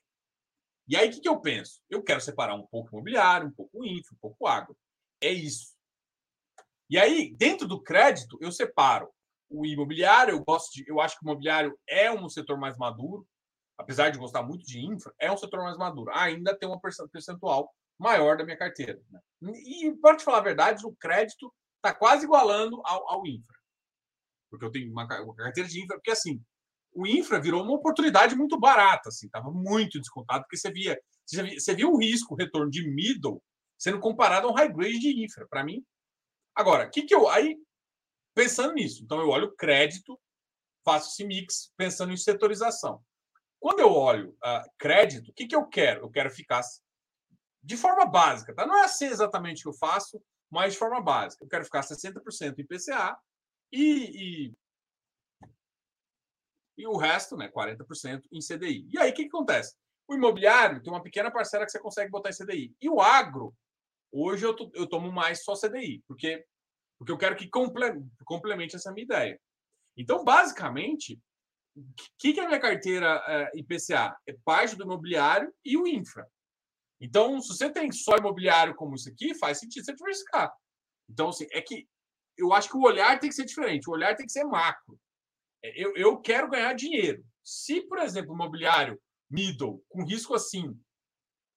E aí, o que, que eu penso? Eu quero separar um pouco imobiliário, um pouco infra, um pouco agro. É isso. E aí, dentro do crédito, eu separo o imobiliário, eu gosto de, eu acho que o imobiliário é um setor mais maduro, apesar de gostar muito de infra, é um setor mais maduro. Ainda tem uma percentual maior da minha carteira. Né? E, para te falar a verdade, o crédito está quase igualando ao, ao, infra. Porque eu tenho uma, uma, carteira de infra, porque assim, o infra virou uma oportunidade muito barata, assim, estava muito descontado, porque você via, você via, um risco, o retorno de middle, sendo comparado a um high grade de infra. Para mim, agora, o que, que eu. Aí pensando nisso. Então, eu olho crédito, faço esse mix pensando em setorização. Quando eu olho uh, crédito, o que, que eu quero? Eu quero ficar de forma básica, tá? Não é assim exatamente o que eu faço, mas de forma básica. Eu quero ficar 60% em PCA e, e, e, o resto, né, 40% em CDI. E aí, o que, que acontece? O imobiliário tem uma pequena parcela que você consegue botar em CDI. E o agro, hoje eu, eu tomo mais só CDI, porque porque eu quero que complemente essa minha ideia. Então, basicamente, o que, que é a minha carteira é, IPCA? É parte do imobiliário e o infra. Então, se você tem só imobiliário como isso aqui, faz sentido você diversificar. Então, assim, é que eu acho que o olhar tem que ser diferente. O olhar tem que ser macro. É, eu, eu quero ganhar dinheiro. Se, por exemplo, o imobiliário middle, com risco assim,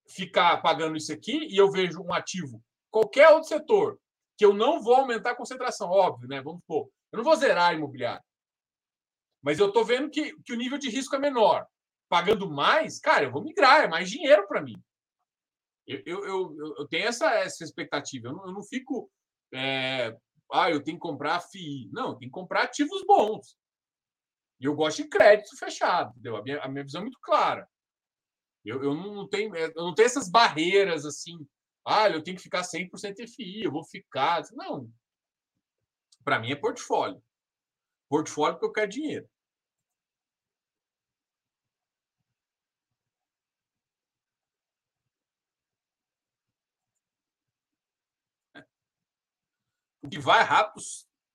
ficar pagando isso aqui e eu vejo um ativo, qualquer outro setor, que eu não vou aumentar a concentração, óbvio, né? Vamos supor. Eu não vou zerar imobiliário. Mas eu estou vendo que, que o nível de risco é menor. Pagando mais, cara, eu vou migrar, é mais dinheiro para mim. Eu, eu, eu, eu, tenho essa, essa expectativa. Eu não, eu não fico. É, ah, eu tenho que comprar FII. Não, tenho que comprar ativos bons. E eu gosto de crédito fechado, entendeu? A minha, a minha visão é muito clara. Eu, eu não tenho, eu não tenho essas barreiras assim ah, eu tenho que ficar 100% FI, eu vou ficar. Não. Para mim é portfólio. Portfólio porque eu quero dinheiro. O que vai rápido,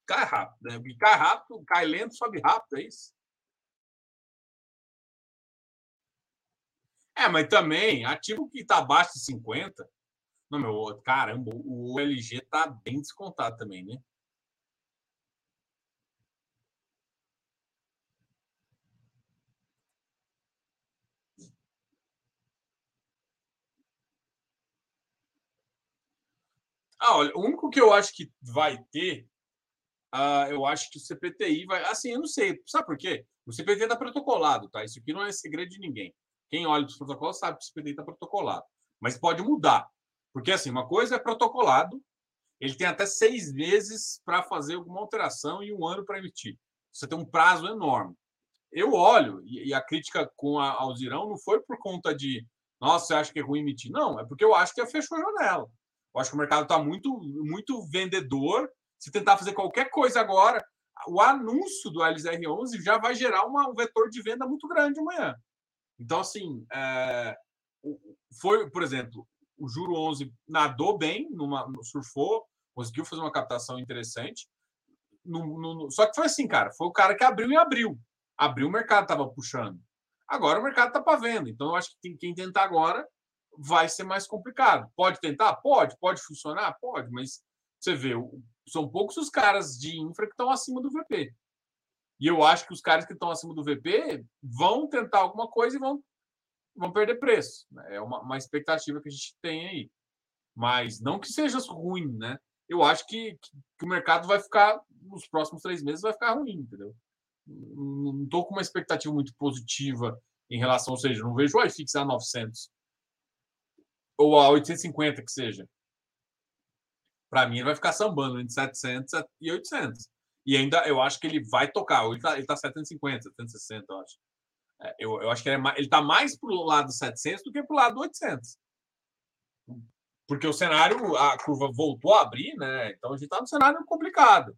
cai rápido. Né? Cai rápido, cai lento, sobe rápido, é isso? É, mas também, ativo que está abaixo de 50. Não, meu, caramba, o LG está bem descontado também, né? Ah, olha, o único que eu acho que vai ter, uh, eu acho que o CPTI vai. Assim, eu não sei. Sabe por quê? O CPTI está protocolado, tá? Isso aqui não é segredo de ninguém. Quem olha os protocolos sabe que o CPTI está protocolado. Mas pode mudar. Porque, assim, uma coisa é protocolado, ele tem até seis meses para fazer alguma alteração e um ano para emitir. Você tem um prazo enorme. Eu olho, e a crítica com a Alzirão não foi por conta de, nossa, você acha que é ruim emitir? Não, é porque eu acho que fechou a janela. Eu acho que o mercado está muito, muito vendedor. Se tentar fazer qualquer coisa agora, o anúncio do LZR11 já vai gerar uma, um vetor de venda muito grande amanhã. Então, assim, é, foi, por exemplo, o Juro 11 nadou bem, numa, surfou, conseguiu fazer uma captação interessante. No, no, só que foi assim, cara, foi o cara que abriu e abriu. Abriu, o mercado estava puxando. Agora o mercado está para venda. Então, eu acho que tem, quem tentar agora vai ser mais complicado. Pode tentar? Pode. Pode funcionar? Pode. Mas você vê, são poucos os caras de infra que estão acima do VP. E eu acho que os caras que estão acima do VP vão tentar alguma coisa e vão, vão perder preço. Né? É uma, uma expectativa que a gente tem aí. Mas não que seja ruim, né? Eu acho que, que o mercado vai ficar, nos próximos três meses, vai ficar ruim, entendeu? Não estou com uma expectativa muito positiva em relação, ou seja, não vejo o iFix a 900 ou a 850 que seja. Para mim, ele vai ficar sambando entre 700 e 800. E ainda eu acho que ele vai tocar. Ele está tá 750, 760, eu acho. É, eu, eu acho que ele é está mais para o lado 700 do que para o lado 800. Porque o cenário, a curva voltou a abrir, né? Então a gente está num cenário complicado.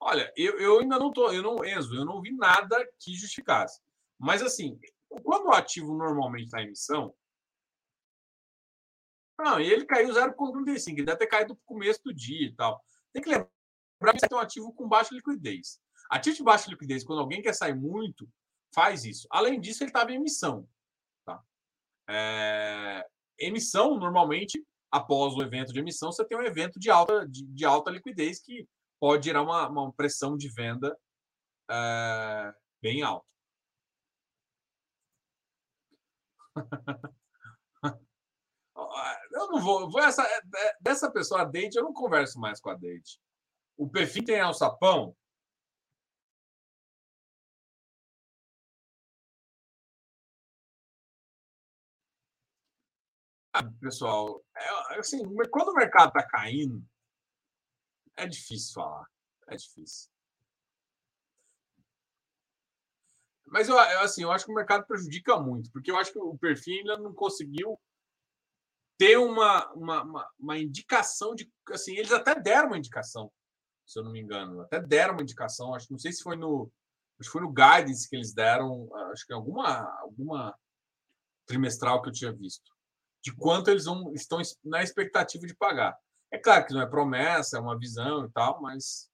Olha, eu, eu ainda não tô, eu não, Enzo, eu não vi nada que justificasse. Mas assim, quando o ativo normalmente está em emissão, não, e ele caiu 0,35, ele deve ter caído no começo do dia e tal. Tem que lembrar que é um ativo com baixa liquidez. Ativo de baixa liquidez, quando alguém quer sair muito, faz isso. Além disso, ele estava em emissão. Tá? É... Emissão, normalmente, após o evento de emissão, você tem um evento de alta, de, de alta liquidez que pode gerar uma, uma pressão de venda é, bem alta. eu não vou, vou essa, é, é, dessa pessoa, a Dente, eu não converso mais com a Dente. O perfil tem alçapão. Ah, pessoal, é, assim, quando o mercado está caindo, é difícil falar. É difícil. Mas eu, assim, eu acho que o mercado prejudica muito, porque eu acho que o perfil ainda não conseguiu ter uma, uma, uma, uma, indicação de. Assim, eles até deram uma indicação, se eu não me engano. Até deram uma indicação, acho não sei se foi no. Acho que foi no guidance que eles deram, acho que alguma, alguma trimestral que eu tinha visto, de quanto eles vão, estão na expectativa de pagar. É claro que não é promessa, é uma visão e tal, mas.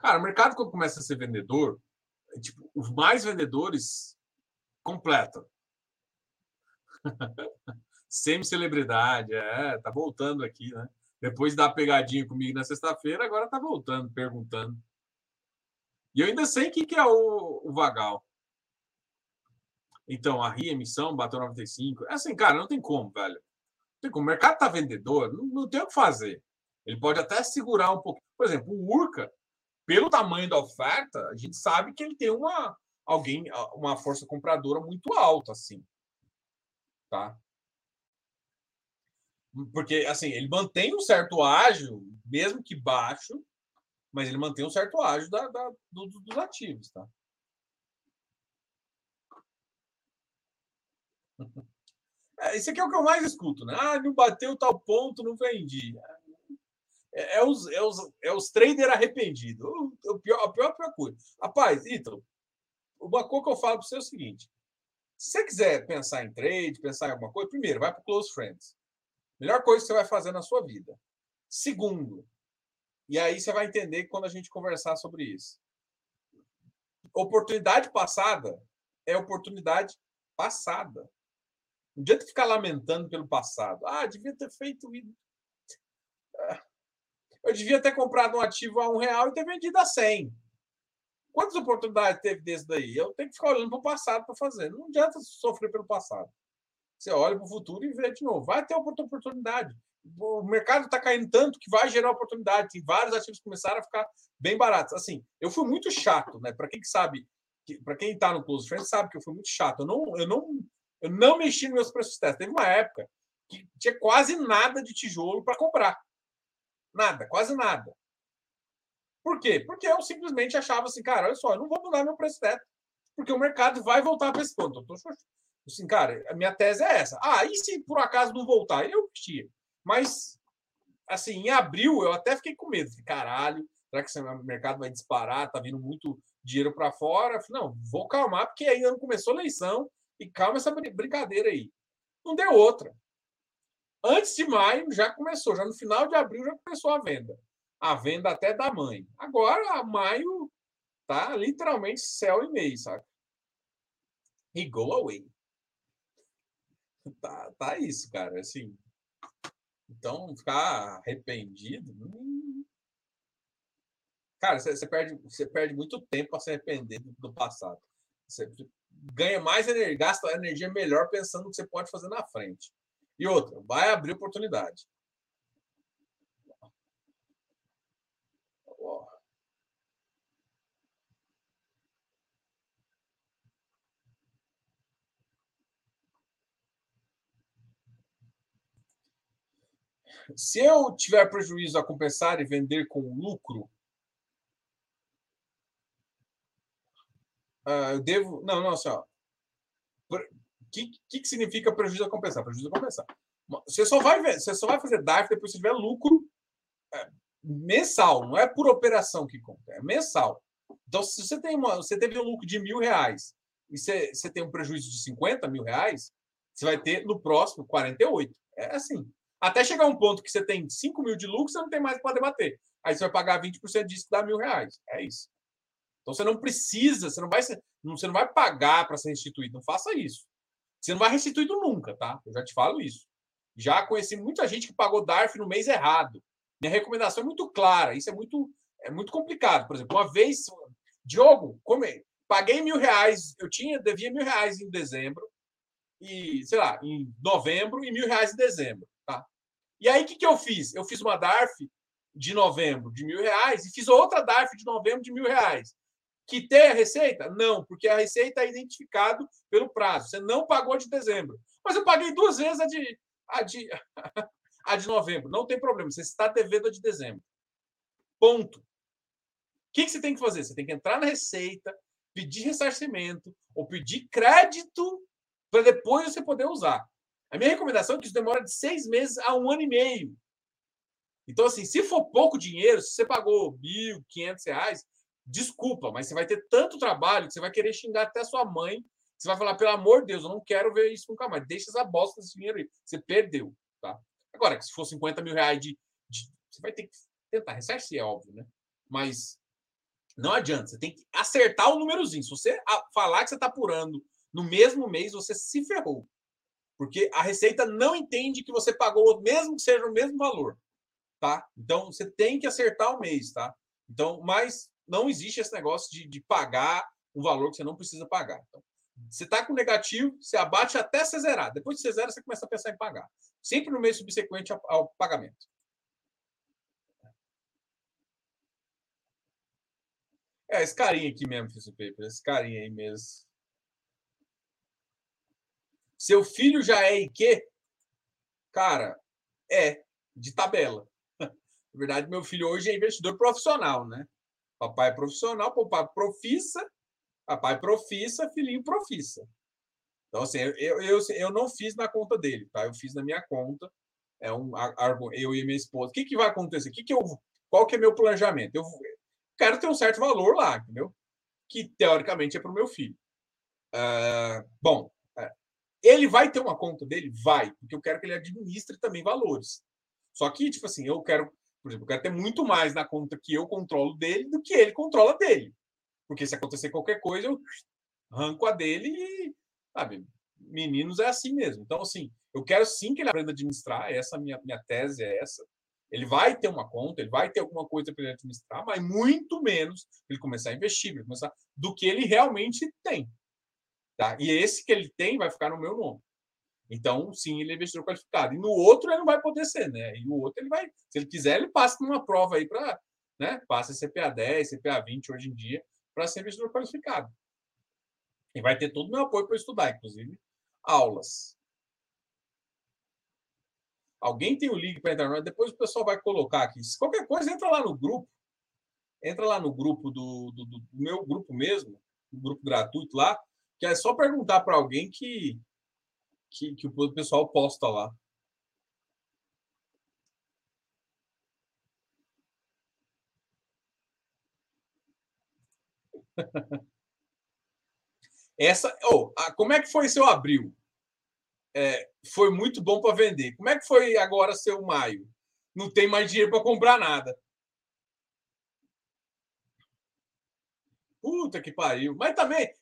Cara, o mercado, quando começa a ser vendedor, é tipo, os mais vendedores completam. Semi-celebridade, é, tá voltando aqui, né? Depois da pegadinha comigo na sexta-feira, agora tá voltando, perguntando. E eu ainda sei quem que é o, o Vagal. Então, a RIA emissão bateu 95. É assim, cara, não tem como, velho. O mercado está vendedor, não, não, tem o que fazer. Ele pode até segurar um pouco. Por exemplo, o Urca, pelo tamanho da oferta, a gente sabe que ele tem uma alguém, uma força compradora muito alta, assim. Tá? Porque, assim, ele mantém um certo ágio, mesmo que baixo, mas ele mantém um certo ágio da, da do, dos ativos, tá? É, isso aqui é o que eu mais escuto, né? Ah, não bateu tal ponto, não vendi. É, os, é, os, é os traders arrependidos. O, pior, a pior, pior coisa. Rapaz, Ítalo, uma coisa que eu falo para você é o seguinte: Se você quiser pensar em trade, pensar em alguma coisa, primeiro, vai para Close Friends. Melhor coisa que você vai fazer na sua vida. Segundo, e aí você vai entender quando a gente conversar sobre isso. Oportunidade passada é oportunidade passada. Não adianta ficar lamentando pelo passado. Ah, devia ter feito isso. Ah, eu devia ter comprado um ativo a um real e ter vendido a cem. Quantas oportunidades teve desse daí? Eu tenho que ficar olhando para o passado para fazer. Não adianta sofrer pelo passado. Você olha para o futuro e vê de novo. Vai ter oportunidade. O mercado está caindo tanto que vai gerar oportunidade. Tem vários ativos que começaram a ficar bem baratos. Assim, eu fui muito chato, né? Para quem sabe, para quem está no Close Friends sabe que eu fui muito chato. Eu não, eu não, eu não mexi nos meus preços testes. Teve uma época que tinha quase nada de tijolo para comprar. Nada, quase nada. Por quê? Porque eu simplesmente achava assim, cara, olha só, eu não vou mudar meu preço teto, porque o mercado vai voltar para esse ponto. Eu tô assim, cara, a minha tese é essa. Ah, e se por acaso não voltar? Eu investia. Mas, assim, em abril eu até fiquei com medo. Falei, caralho, será que esse mercado vai disparar? Tá vindo muito dinheiro para fora? Falei, não, vou calmar, porque ainda não começou a eleição e calma essa brincadeira aí. Não deu outra. Antes de maio já começou, já no final de abril já começou a venda a venda até da mãe. Agora, maio tá literalmente céu e meio, sabe? E go away. Tá, tá isso, cara. Assim. Então, ficar arrependido. Hum... Cara, você, perde, você perde muito tempo a se arrepender do, do passado. Você ganha mais energia, gasta energia melhor pensando no que você pode fazer na frente. E outra, vai abrir oportunidade. Se eu tiver prejuízo a compensar e vender com lucro, uh, eu devo. Não, não, assim, ó. O que, que, que significa prejuízo a compensar? Prejuízo a compensar. Você só vai, você só vai fazer DARF depois que tiver lucro é, mensal, não é por operação que conta, é mensal. Então, se você tem uma, você teve um lucro de mil reais e você, você tem um prejuízo de 50 mil reais, você vai ter no próximo 48. É assim. Até chegar um ponto que você tem 5 mil de lucro, você não tem mais para debater. Aí você vai pagar 20% disso que dá mil reais. É isso. Então você não precisa, você não vai, você não vai pagar para ser restituído. Não faça isso. Você não vai restituído nunca, tá? Eu já te falo isso. Já conheci muita gente que pagou DARF no mês errado. Minha recomendação é muito clara. Isso é muito, é muito complicado. Por exemplo, uma vez, Diogo, come, paguei mil reais, eu tinha, devia mil reais em dezembro, e, sei lá, em novembro, e mil reais em dezembro. E aí, o que, que eu fiz? Eu fiz uma DARF de novembro de mil reais e fiz outra DARF de novembro de mil reais. Que tem a receita? Não, porque a receita é identificado pelo prazo. Você não pagou de dezembro. Mas eu paguei duas vezes a de, a de, a de novembro. Não tem problema. Você está devendo a de dezembro. Ponto. O que, você tem que fazer? Você tem que entrar na receita, pedir ressarcimento ou pedir crédito para depois você poder usar. A minha recomendação é que isso demora de seis meses a um ano e meio. Então, assim, se for pouco dinheiro, se você pagou mil, quinhentos reais, desculpa, mas você vai ter tanto trabalho que você vai querer xingar até sua mãe. Você vai falar, pelo amor de Deus, eu não quero ver isso nunca mais. Deixa essa bosta desse dinheiro aí. Você perdeu, tá? Agora, se for 50 mil reais de, de Você vai ter que tentar ressarcir, é óbvio, né? Mas não adianta. Você tem que acertar o númerozinho. Se você falar que você está apurando no mesmo mês, você se ferrou. Porque a Receita não entende que você pagou, mesmo que seja o mesmo valor. Tá? Então, você tem que acertar o mês, tá? Então, mas não existe esse negócio de, de pagar um valor que você não precisa pagar. Então, você está com negativo, você abate até você zerar. Depois de você zera, você começa a pensar em pagar. Sempre no mês subsequente ao, pagamento. É, esse carinha aqui mesmo o paper. Esse carinha aí mesmo. Seu filho já é IQ? Cara, é, de tabela. Na verdade, meu filho hoje é investidor profissional, né? Papai é profissional, papai profissa, papai profissa, filhinho profissa. Então, assim, eu, eu, eu não fiz na conta dele, tá? Eu fiz na minha conta. É um, eu e minha esposa. O que, que vai acontecer? Que que eu, qual que é meu planejamento? Eu quero ter um certo valor lá, entendeu? Que teoricamente é para o meu filho. Uh, bom, Ele vai ter uma conta dele? Vai, porque eu quero que ele administre também valores. Só que, tipo assim, eu quero, por exemplo, eu quero ter muito mais na conta que eu controlo dele do que ele controla dele. Porque se acontecer qualquer coisa, eu arranco a dele e, sabe, meninos é assim mesmo. Então, assim, eu quero sim que ele aprenda a administrar, essa minha, minha tese é essa. Ele vai ter uma conta, ele vai ter alguma coisa para ele administrar, mas muito menos ele começar a investir, ele começar, do que ele realmente tem. Tá? E esse que ele tem vai ficar no meu nome. Então, sim, ele é investidor qualificado. E no outro ele não vai poder ser, né? E o outro ele vai, se ele quiser, ele passa numa prova aí para, né? Passa CPA 10, CPA 20 hoje em dia para ser investidor qualificado. E vai ter todo o meu apoio para estudar, inclusive aulas. Alguém tem o link para entrar? Depois o pessoal vai colocar aqui. Se qualquer coisa, entra lá no grupo. Entra lá no grupo do, do, do meu grupo mesmo, um grupo gratuito lá, que é só perguntar para alguém que, que, que o pessoal posta lá. Essa, oh, como é que foi seu abril? É, foi muito bom para vender. Como é que foi agora seu maio? Não tem mais dinheiro para comprar nada. Puta que pariu. Mas também,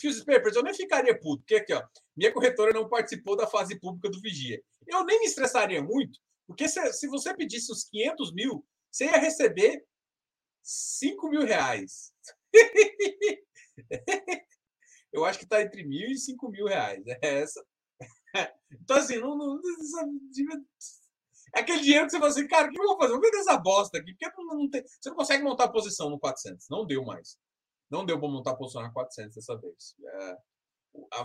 Fuse Papers, eu nem ficaria puto, porque aqui, ó, minha corretora não participou da fase pública do Vigia. Eu nem me estressaria muito, porque se, se você pedisse os 500 mil, você ia receber 5 mil reais. eu acho que está entre mil e 5 mil reais. É essa. Então, assim, não, não, é aquele dinheiro que você fala assim, cara, o que eu vou fazer? Vou vender essa bosta aqui, porque não, não tem, você não consegue montar a posição no 400. Não deu mais. Não deu para montar a posição na 400 dessa vez. É,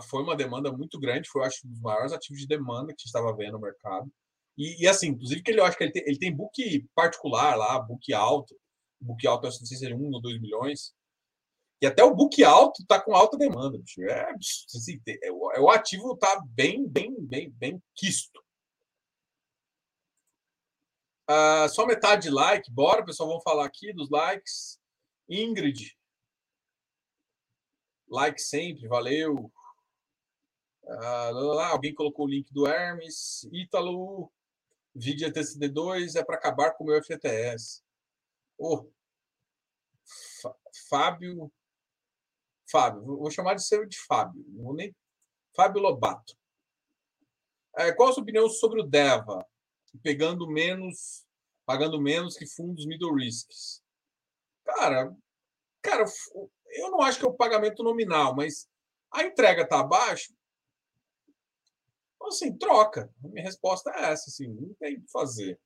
foi uma demanda muito grande, foi, acho, um dos maiores ativos de demanda que a gente estava vendo no mercado. E, e, assim, inclusive, que ele, eu acho que ele tem, ele tem book particular lá, book alto. Book alto, não sei se é 1 ou 2 milhões. E até o book alto está com alta demanda. Bicho. É, assim, é, o ativo está bem, bem, bem, bem quisto. Uh, só metade de like. Bora, pessoal, vamos falar aqui dos likes. Ingrid. Like sempre, valeu. Uh, lá, alguém colocou o link do Hermes. Ítalo. Vídeo TCD2 é para acabar com o meu FTS. Oh. Fábio Fábio, vou chamar de seu de Fábio, não vou nem. Fábio Lobato. É, qual a sua opinião sobre o DEVA? Pegando menos, pagando menos que fundos middle risks. Cara, cara, eu não acho que é o pagamento nominal, mas a entrega está abaixo. Então, assim, troca. A minha resposta é essa, assim, não tem o que fazer.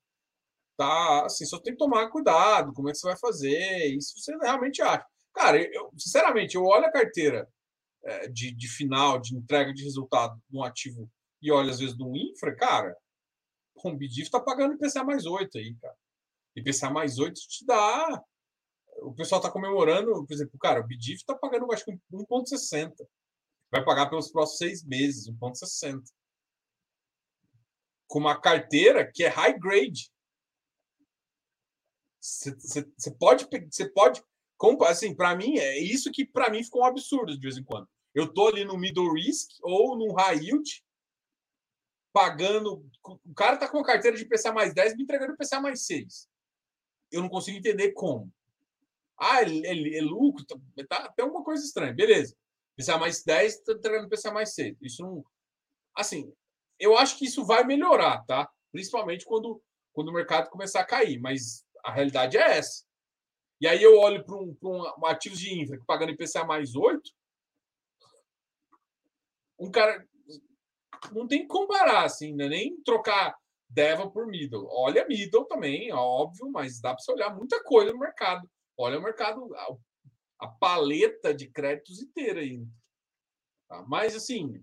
Tá, assim, só tem que tomar cuidado, como é que você vai fazer, isso você realmente acha. Cara, eu, sinceramente, eu olho a carteira é, de, de final, de entrega de resultado de um ativo e olho, às vezes, um infra, cara, o BDIF está pagando IPCA mais 8 aí, cara. IPCA mais 8 te dá. O pessoal está comemorando, por exemplo, cara, o BDIF está pagando, acho que 1,60. Vai pagar pelos próximos seis meses, 1,60. Com uma carteira que é high grade. Você pode, você pode assim, para mim, é isso que para mim ficou um absurdo de vez em quando. Eu tô ali no middle risk ou no high yield, pagando. O cara tá com a carteira de PCA mais 10 me entregando PCA mais 6. Eu não consigo entender como. Ah, é, é, é lucro, tá, tá até uma coisa estranha. Beleza. PCA mais 10 tá entregando PCA mais 6. Isso não. Assim, eu acho que isso vai melhorar, tá? Principalmente quando, quando o mercado começar a cair. Mas a realidade é essa. E aí eu olho para um, um, um ativo de infra pagando IPCA mais 8, um cara não tem que comparar, assim, né? nem trocar Deva por Middle. Olha Middle também, óbvio, mas dá para você olhar muita coisa no mercado. Olha o mercado, a, a paleta de créditos inteira aí. Tá? Mas, assim,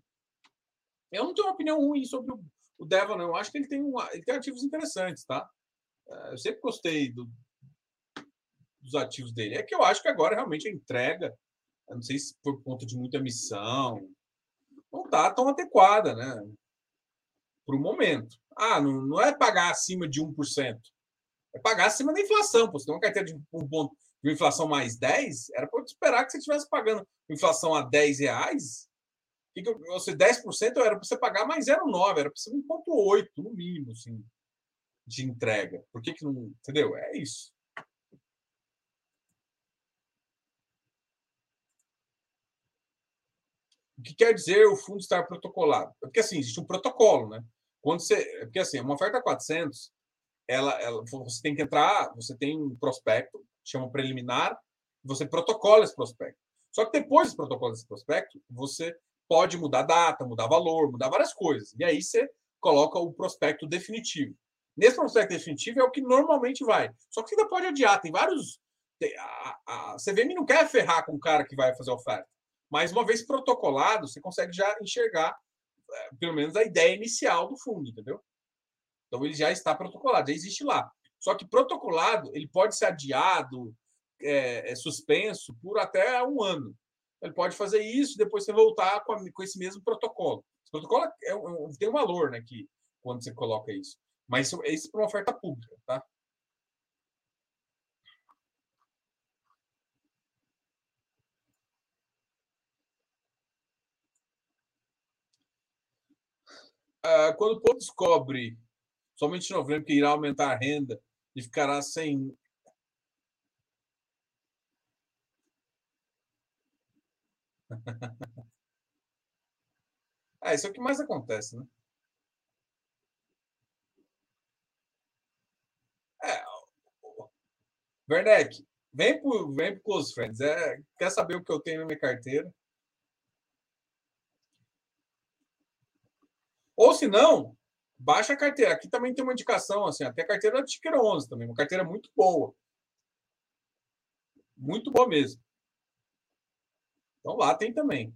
eu não tenho uma opinião ruim sobre o, o Deva, não. Eu acho que ele tem, um, ele tem ativos interessantes, tá? É, eu sempre gostei do, dos ativos dele. É que eu acho que agora realmente a entrega, não sei se por conta de muita missão, não está tão adequada, né? Para o momento. Ah, não, não é pagar acima de 1%. É pagar acima da inflação. Pô, se tem uma carteira de um ponto de inflação mais 10, era para esperar que você estivesse pagando inflação a 10 reais. que que eu, você 10% era para você pagar mais 0,9, era para ser 1,8 no mínimo, assim, de entrega. Por que, que não. Entendeu? É isso. O que quer dizer o fundo estar protocolado? É porque assim, existe um protocolo, né? Quando você. É porque assim, uma oferta 400, ela, ela, você tem que entrar, você tem um prospecto, chama preliminar, você protocola esse prospecto. Só que depois do protocolo desse prospecto, você pode mudar data, mudar valor, mudar várias coisas. E aí você coloca o prospecto definitivo. Nesse prospecto definitivo é o que normalmente vai. Só que você ainda pode adiar. Tem vários. A, a, CVM não quer ferrar com o cara que vai fazer a oferta. Mas uma vez protocolado, você consegue já enxergar, é, pelo menos, a ideia inicial do fundo, entendeu? Então ele já está protocolado, já existe lá. Só que protocolado, ele pode ser adiado, é, é suspenso por até um ano. Ele pode fazer isso, depois você voltar com, a, com esse mesmo protocolo. Esse protocolo é, é, tem um valor, né? Que, quando você coloca isso. Mas isso, isso é para uma oferta pública, tá? Ah, quando o povo descobre, somente em novembro, que irá aumentar a renda e ficará sem. É, isso é o que mais acontece, né? É, Werneck, vem pro, vem pro Close Friends. É, quer saber o que eu tenho na minha carteira? Ou se não, baixa a carteira. Aqui também tem uma indicação, assim, até a carteira da Ticker 11 também, uma carteira muito boa. Muito boa mesmo. Então lá tem também.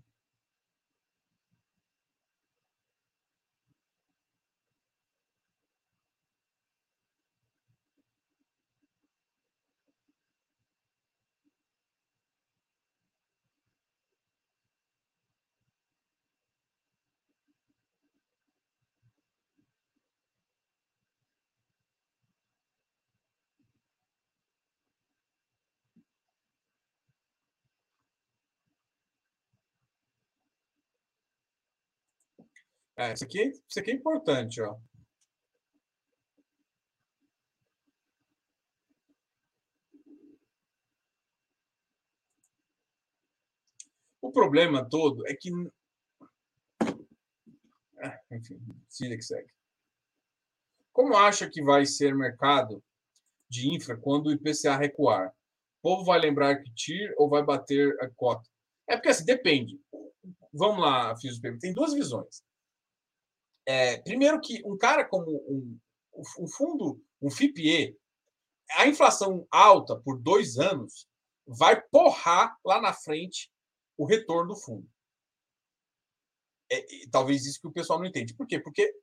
É, isso aqui, isso aqui é importante, ó. O problema todo é que. Ah, enfim, siga que segue. Como acha que vai ser mercado de infra quando o IPCA recuar? O povo vai lembrar que TIR ou vai bater a cota? É porque assim, depende. Vamos lá, fiz o Tem duas visões. É, primeiro que um cara como um, um fundo, um FIPE, a inflação alta por dois anos vai porrar lá na frente o retorno do fundo. É, talvez isso que o pessoal não entende. Por quê? Porque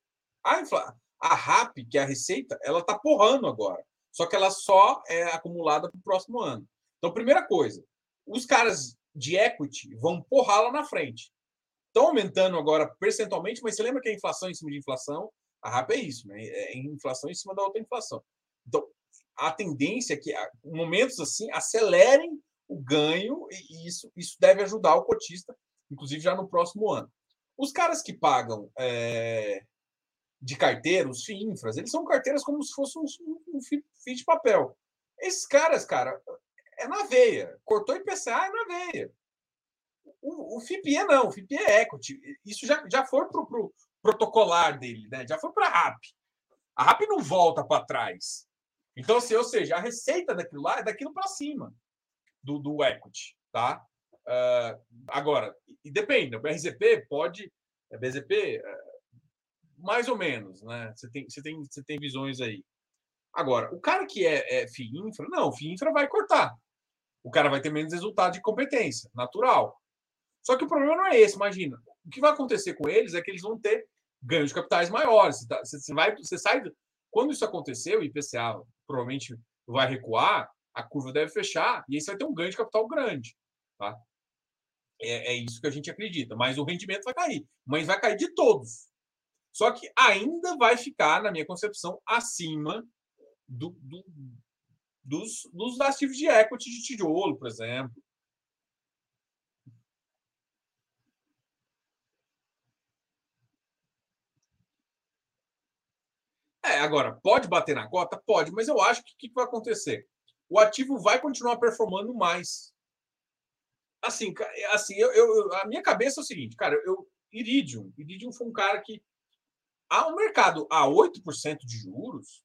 a, infla, a RAP, que é a receita, ela está porrando agora. Só que ela só é acumulada para o próximo ano. Então, primeira coisa, os caras de equity vão porrar lá na frente estão aumentando agora percentualmente, mas você lembra que a inflação em cima de inflação, a RAP é isso, né? É inflação em cima da outra inflação. Então, a tendência é que momentos assim acelerem o ganho e isso, isso deve ajudar o cotista, inclusive já no próximo ano. Os caras que pagam é, de carteira, os FIINFRAs, eles são carteiras como se fosse um, um, de papel. Esses caras, cara, é na veia. Cortou IPCA, é na veia. O, o FIPE não, o FIPE é equity. Isso já, já foi para o pro protocolar dele, né? já foi para a RAP. A RAP não volta para trás. Então, assim, ou seja, a receita daquilo lá é daquilo para cima do, do equity. Tá? Uh, agora, e depende, o BRZP pode. É BZP, uh, mais ou menos, né? Você tem, você, tem, você tem visões aí. Agora, o cara que é, é FII Infra, não, o FII Infra vai cortar. O cara vai ter menos resultado de competência, natural. Só que o problema não é esse, imagina. O que vai acontecer com eles é que eles vão ter ganhos de capitais maiores. Você, tá, vai, você sai. Quando isso acontecer, o IPCA provavelmente vai recuar, a curva deve fechar, e aí você vai ter um ganho de capital grande. Tá? É, é isso que a gente acredita. Mas o rendimento vai cair. Mas vai cair de todos. Só que ainda vai ficar, na minha concepção, acima do, do, dos, dos ativos de equity de tijolo, por exemplo, É, agora, pode bater na cota? Pode, mas eu acho que o que vai acontecer? O ativo vai continuar performando mais. Assim, assim eu, eu, a minha cabeça é o seguinte, cara, eu, Iridium, Iridium foi um cara que, a, o mercado a 8% de juros,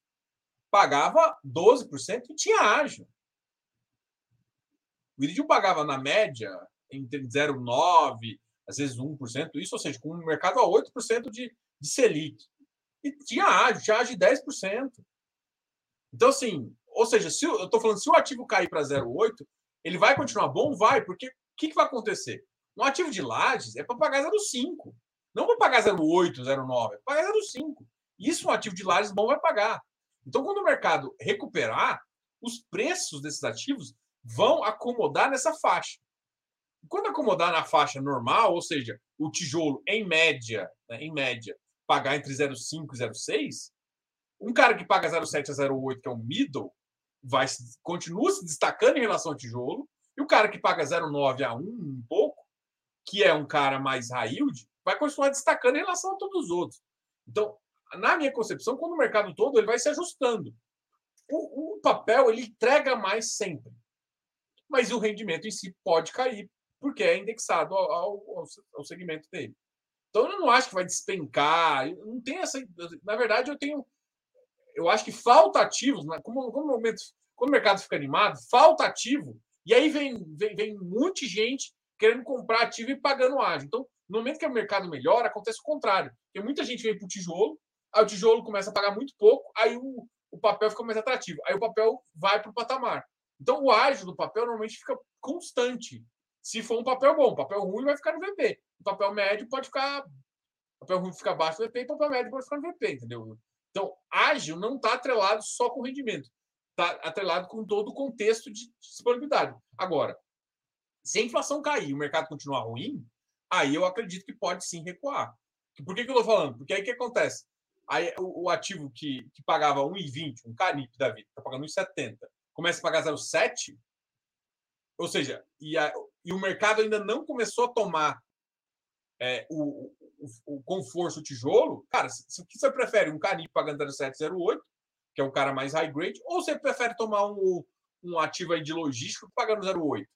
pagava 12% e tinha ágio. O Iridium pagava, na média, entre 0,9%, às vezes 1%, isso, ou seja, com o mercado a 8% de, de Selic. E tinha ágio, tinha ágio de 10%. Então, assim, ou seja, se eu estou falando, se o ativo cair para 0,8, ele vai continuar bom? Vai, porque o que, que vai acontecer? Um ativo de lajes é para pagar 0,5. Não para pagar 0,8, 0,9, é para pagar 0,5. Isso um ativo de lajes bom vai pagar. Então, quando o mercado recuperar, os preços desses ativos vão acomodar nessa faixa. Quando acomodar na faixa normal, ou seja, o tijolo em média, né, em média, pagar entre 0,5 e 0,6, um cara que paga 0,7 a 0,8, que é o middle, vai continua se destacando em relação ao tijolo, e o cara que paga 0,9 a 1, um pouco, que é um cara mais yield, vai continuar destacando em relação a todos os outros. Então, na minha concepção, quando o mercado todo ele vai se ajustando. O, o papel ele entrega mais sempre, mas o rendimento em si pode cair porque é indexado ao, ao, ao segmento dele. Então eu não acho que vai despencar. Não tem essa. Na verdade, eu tenho. Eu acho que falta ativos, né? como, como momento, quando o mercado fica animado, falta ativo, e aí vem, vem, vem muita gente querendo comprar ativo e pagando ágio. Então, no momento que o mercado melhora, acontece o contrário. Porque muita gente vem para o tijolo, aí o tijolo começa a pagar muito pouco, aí o, o papel fica mais atrativo. Aí o papel vai para o patamar. Então, o ágio do papel normalmente fica constante. Se for um papel bom, papel ruim vai ficar no VP. O papel médio pode ficar. O papel ruim fica abaixo do VP e o papel médio pode ficar no VP, entendeu? Então, ágil não está atrelado só com rendimento. Está atrelado com todo o contexto de disponibilidade. Agora, se a inflação cair e o mercado continuar ruim, aí eu acredito que pode sim recuar. Por que, que eu estou falando? Porque aí o que acontece? Aí o, o ativo que, que pagava 1,20, um Canip da vida, está pagando 1,70, começa a pagar 0,7, ou seja, e, a, e o mercado ainda não começou a tomar é, o, o, o o tijolo, cara, se, se você prefere um Canip pagando 0,708, que é um cara mais high grade, ou você prefere tomar um, um ativo aí de logístico pagando 0,8?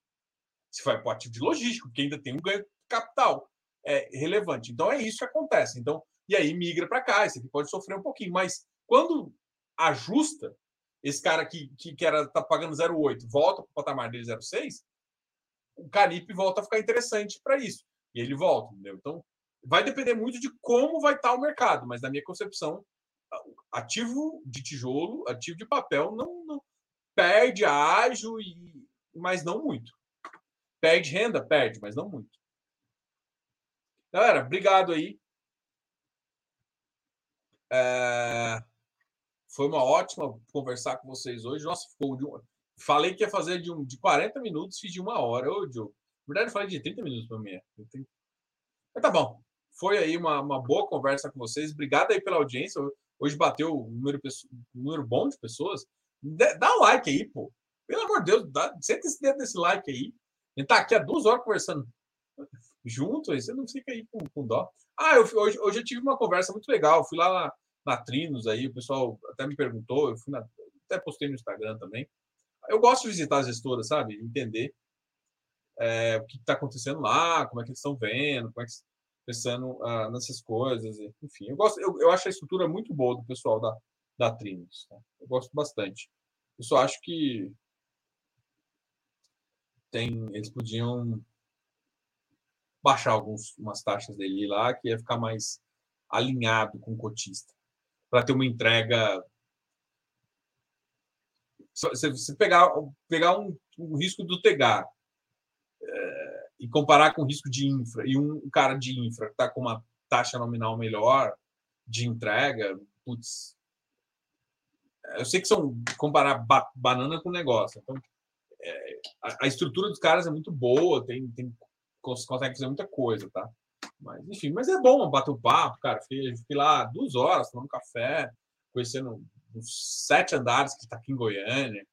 Você vai para o ativo de logístico, que ainda tem um ganho capital é, relevante. Então é isso que acontece. Então, e aí migra para cá, esse aqui pode sofrer um pouquinho, mas quando ajusta, esse cara que, que, que era tá pagando 0,8 volta para o patamar dele 0,6, o Canip volta a ficar interessante para isso. E ele volta, entendeu? Então, vai depender muito de como vai estar tá o mercado, mas na minha concepção, ativo de tijolo, ativo de papel, não, não perde ágio, e, mas não muito. Perde renda? Perde, mas não muito. Galera, obrigado aí. É... Foi uma ótima conversar com vocês hoje. Nossa, ficou de um... Falei que ia fazer de, um, de 40 minutos, fiz de uma hora. Ô, Diogo. Na verdade, eu falei de 30 minutos para mim. Mas tá bom. Foi aí uma, uma boa conversa com vocês. Obrigado aí pela audiência. Hoje bateu um número, um número bom de pessoas. Dá like aí, pô. Pelo amor de Deus, dá, senta esse dedo nesse like aí. A gente tá aqui há duas horas conversando junto, aí você não fica aí com, com dó. Ah, eu, hoje, hoje eu tive uma conversa muito legal. Eu fui lá na, na Trinos aí, o pessoal até me perguntou, eu fui na, até postei no Instagram também. Eu gosto de visitar as gestoras, sabe? Entender é, o que está acontecendo lá, como é que eles estão vendo, como é que estão pensando ah, nessas coisas, enfim. Eu, gosto, eu, eu acho a estrutura muito boa do pessoal da, da Trinos. Tá? Eu gosto bastante. Eu só acho que tem, eles podiam baixar algumas taxas dele lá, que ia ficar mais alinhado com o cotista para ter uma entrega. Você pegar, pegar um, um risco do Tegar e comparar com o risco de infra, e um cara de infra que está com uma taxa nominal melhor de entrega, putz. Eu sei que são comparar ba banana com negócio. Então, é, a, a, estrutura dos caras é muito boa, tem, tem consegue fazer muita coisa, tá? Mas, enfim, mas é bom bater o papo, cara. Fiquei, fiquei lá duas horas tomando café, conhecendo os sete andares que está aqui em Goiânia.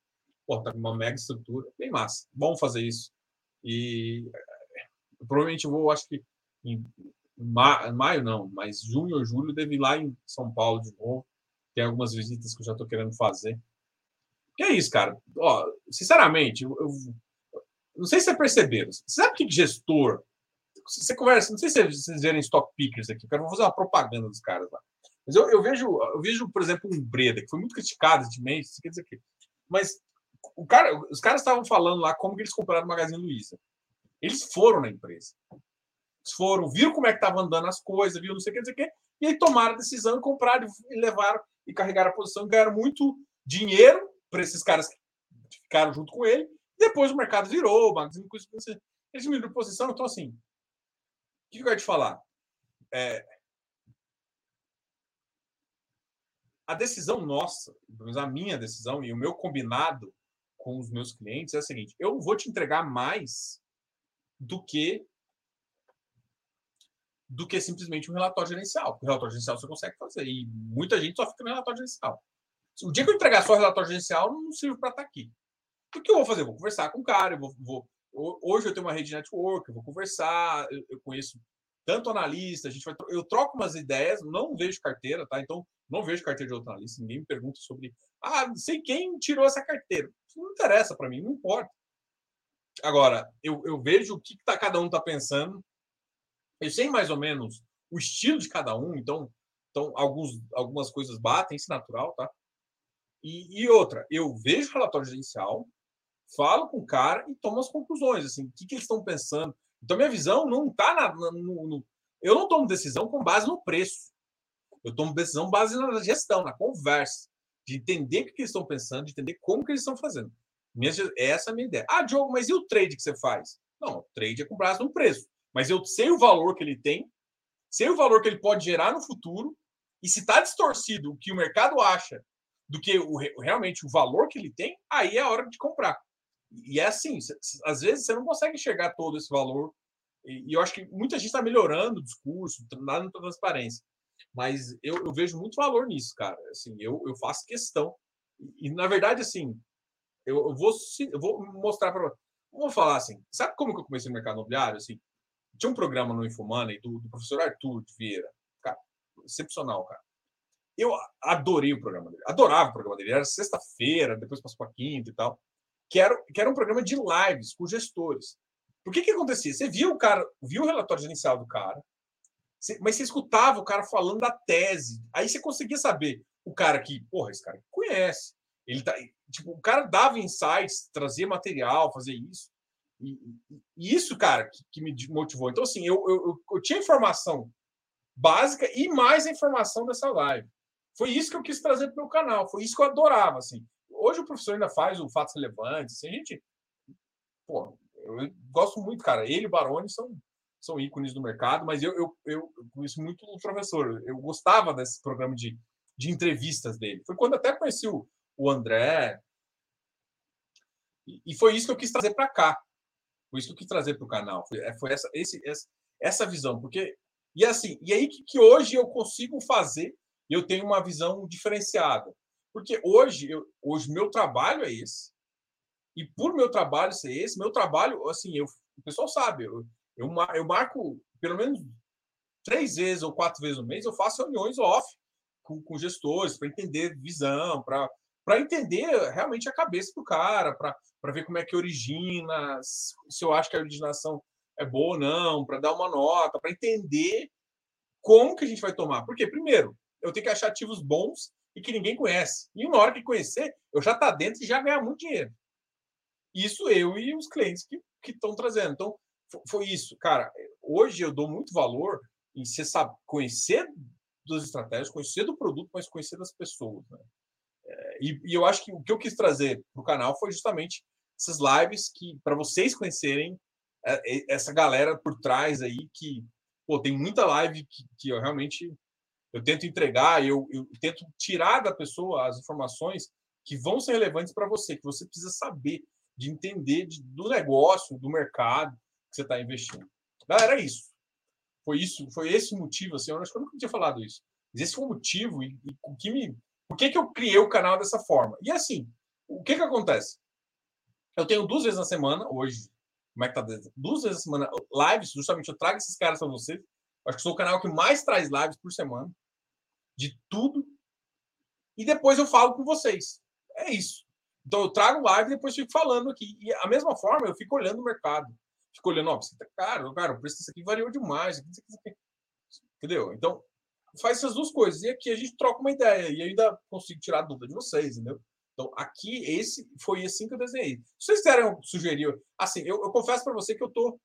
Pô, tá com uma mega estrutura. Bem massa. Bom fazer isso. E eh, provavelmente vou, acho que em maio, não, mas junho ou julho, devo ir lá em São Paulo de novo Tem algumas visitas que eu já estou querendo fazer. Que é isso, cara. Ó, sinceramente, eu, eu, não sei se você perceberam. Você sabe que gestor. Você conversa, não sei se vocês verem stock pickers aqui, eu quero fazer uma propaganda dos caras lá. Mas eu, eu, vejo, eu vejo, por exemplo, um Breda, que foi muito criticado recentemente, quer dizer que. Mas o cara, os caras estavam falando lá como que eles compraram o Magazine Luiza. Eles foram na empresa. Eles foram, viram como é que estava andando as coisas, viram não sei o que, não sei o que, e aí tomaram a decisão de comprar e levaram e carregaram a posição, ganharam muito dinheiro para esses caras que ficaram junto com ele. Depois o mercado virou, o Magazine eles diminuíram posição. Então, assim, o que eu quero te falar? É, a decisão nossa, a minha decisão e o meu combinado com os meus clientes é a seguinte: eu vou te entregar mais do que do que simplesmente um relatório gerencial. O relatório gerencial você consegue fazer e muita gente só fica no relatório gerencial. O dia que eu entregar só o relatório gerencial, não serve para estar tá aqui. O que eu vou fazer? Eu vou conversar com o cara, eu vou, vou, hoje eu tenho uma rede de network, eu vou conversar, eu, eu conheço tanto analista, a gente vai, eu troco umas ideias, não vejo carteira, tá? Então, não vejo carteira de outro analista, ninguém me pergunta sobre, ah, sei quem tirou essa carteira. Isso não interessa para mim, não importa. Agora, eu, eu vejo o que, que tá, cada um está pensando, eu sei mais ou menos o estilo de cada um, então, então alguns, algumas coisas batem, isso é natural, tá? E, e outra, eu vejo o relatório gerencial, falo com o cara e tomo as conclusões, assim, o que, que eles estão pensando, então, minha visão não está no, no, Eu não tomo decisão com base no preço. Eu tomo decisão base na gestão, na conversa, de entender o que eles estão pensando, de entender como que eles estão fazendo. Essa é a minha ideia. Ah, Diogo, mas e o trade que você faz? Não, o trade é com base no preço. Mas eu sei o valor que ele tem, sei o valor que ele pode gerar no futuro, e se está distorcido o que o mercado acha do que o, realmente o valor que ele tem, aí é a hora de comprar. E é assim, às vezes você não consegue enxergar todo esse valor. E, eu acho que muita gente está melhorando o discurso, nada de transparência. Mas eu, eu, vejo muito valor nisso, cara. Assim, eu, eu faço questão. E, na verdade, assim, eu, vou, eu vou mostrar para. Vamos falar assim. Sabe como que eu comecei no mercado imobiliário? Assim, tinha um programa no Infomoney do, do professor Arthur de Vieira. Cara, excepcional, cara. Eu adorei o programa dele. Adorava o programa dele. Era sexta-feira, depois passou para quinta e tal que era, que era um programa de lives com gestores. Por que que acontecia? Você via o cara, viu o relatório inicial do cara, mas você escutava o cara falando da tese. Aí você conseguia saber o cara que, porra, esse cara conhece. Ele tá, tipo, o cara dava insights, trazia material, fazia isso. E, e isso, cara, que, que, me motivou. Então, assim, eu, eu, eu tinha informação básica e mais a informação dessa live. Foi isso que eu quis trazer para o meu canal. Foi isso que eu adorava, assim. Hoje o professor ainda faz o Fatos Relevantes. Assim, a gente. Pô, eu gosto muito, cara. Ele e o Baroni são, são ícones do mercado, mas eu, eu, eu conheço muito o professor. Eu gostava desse programa de, de entrevistas dele. Foi quando até conheci o, o André. E, foi isso que eu quis trazer para cá. Foi isso que eu quis trazer para o canal. Foi, é, foi essa, esse, essa, essa visão. Porque. E assim, e aí que, que hoje eu consigo fazer, eu tenho uma visão diferenciada. Porque hoje, eu, hoje meu trabalho é esse. E por meu trabalho ser esse, meu trabalho, assim, eu, o pessoal sabe, eu, eu, eu marco pelo menos três vezes ou quatro vezes no mês, eu faço reuniões off com, com gestores para entender visão, para entender realmente a cabeça do cara, para ver como é que origina, se eu acho que a originação é boa ou não, para dar uma nota, para entender como que a gente vai tomar. Porque, primeiro, eu tenho que achar ativos bons e que ninguém conhece. E uma hora que conhecer, eu já tá dentro e já ganhar muito dinheiro. Isso eu e os clientes que estão trazendo. Então, foi isso. Cara, hoje eu dou muito valor em você conhecer das estratégias, conhecer do produto, mas conhecer das pessoas. Né? É, e, e, eu acho que o que eu quis trazer para o canal foi justamente essas lives que para vocês conhecerem é, essa galera por trás aí que pô, tem muita live que, que eu realmente eu tento entregar, eu, eu tento tirar da pessoa as informações que vão ser relevantes para você, que você precisa saber, de entender de, do negócio, do mercado que você está investindo. Galera, é isso. Foi isso, foi esse motivo, assim, eu acho que eu nunca tinha falado isso. Mas esse foi o motivo e, e o que me. Por que, que eu criei o canal dessa forma? E assim, o que que acontece? Eu tenho duas vezes na semana, hoje, como é que tá? Duas vezes na semana, lives, justamente eu trago esses caras para vocês. Acho que sou o canal que mais traz lives por semana de tudo. e depois eu falo com vocês. É isso. Então eu trago live e depois fico falando aqui. E a mesma forma, eu fico olhando o mercado. Fico olhando, ó, você tá caro, cara, o preço disso aqui variou demais. Entendeu? Então, faz essas duas coisas. E aqui a gente troca uma ideia e ainda consigo tirar a dúvida de vocês, entendeu? Então, aqui, esse foi assim que eu desenhei. Se vocês quiserem sugerir, assim, eu, eu confesso para você que eu estou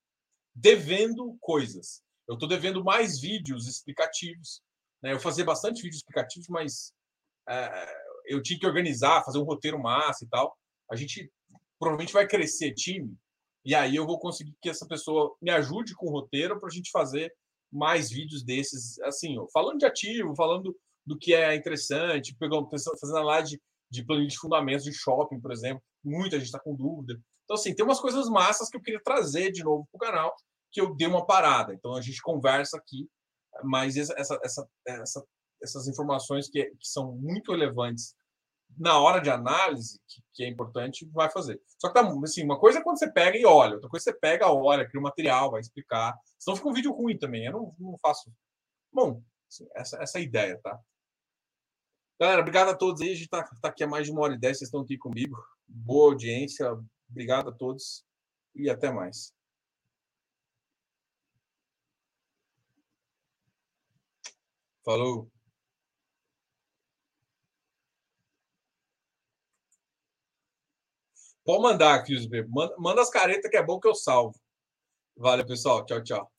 devendo coisas. Eu estou devendo mais vídeos explicativos. Né? Eu fazia bastante vídeos explicativos, mas é, eu tinha que organizar, fazer um roteiro massa e tal. A gente provavelmente vai crescer time, e aí eu vou conseguir que essa pessoa me ajude com o roteiro para a gente fazer mais vídeos desses, assim, falando de ativo, falando do que é interessante, pegando, fazendo a live de, de planilha de fundamentos de shopping, por exemplo. Muita gente está com dúvida. Então, assim, tem umas coisas massas que eu queria trazer de novo para o canal, que eu dei uma parada. Então, a gente conversa aqui, mas essa, essa, essa, essas informações que, que são muito relevantes na hora de análise, que, que, é importante, vai fazer. Só que tá, assim, uma coisa é quando você pega e olha, outra coisa é você pega, olha, cria um material, vai explicar. Senão fica um vídeo ruim também. Eu não, não faço. Bom, assim, essa, essa é a ideia, tá? Galera, obrigado a todos aí. A gente tá, tá aqui há mais de uma hora e dez, vocês estão aqui comigo. Boa audiência, obrigado a todos e até mais. Falou. Pode mandar, Cris Manda, manda as caretas que é bom que eu salvo. Valeu, pessoal. Tchau, tchau.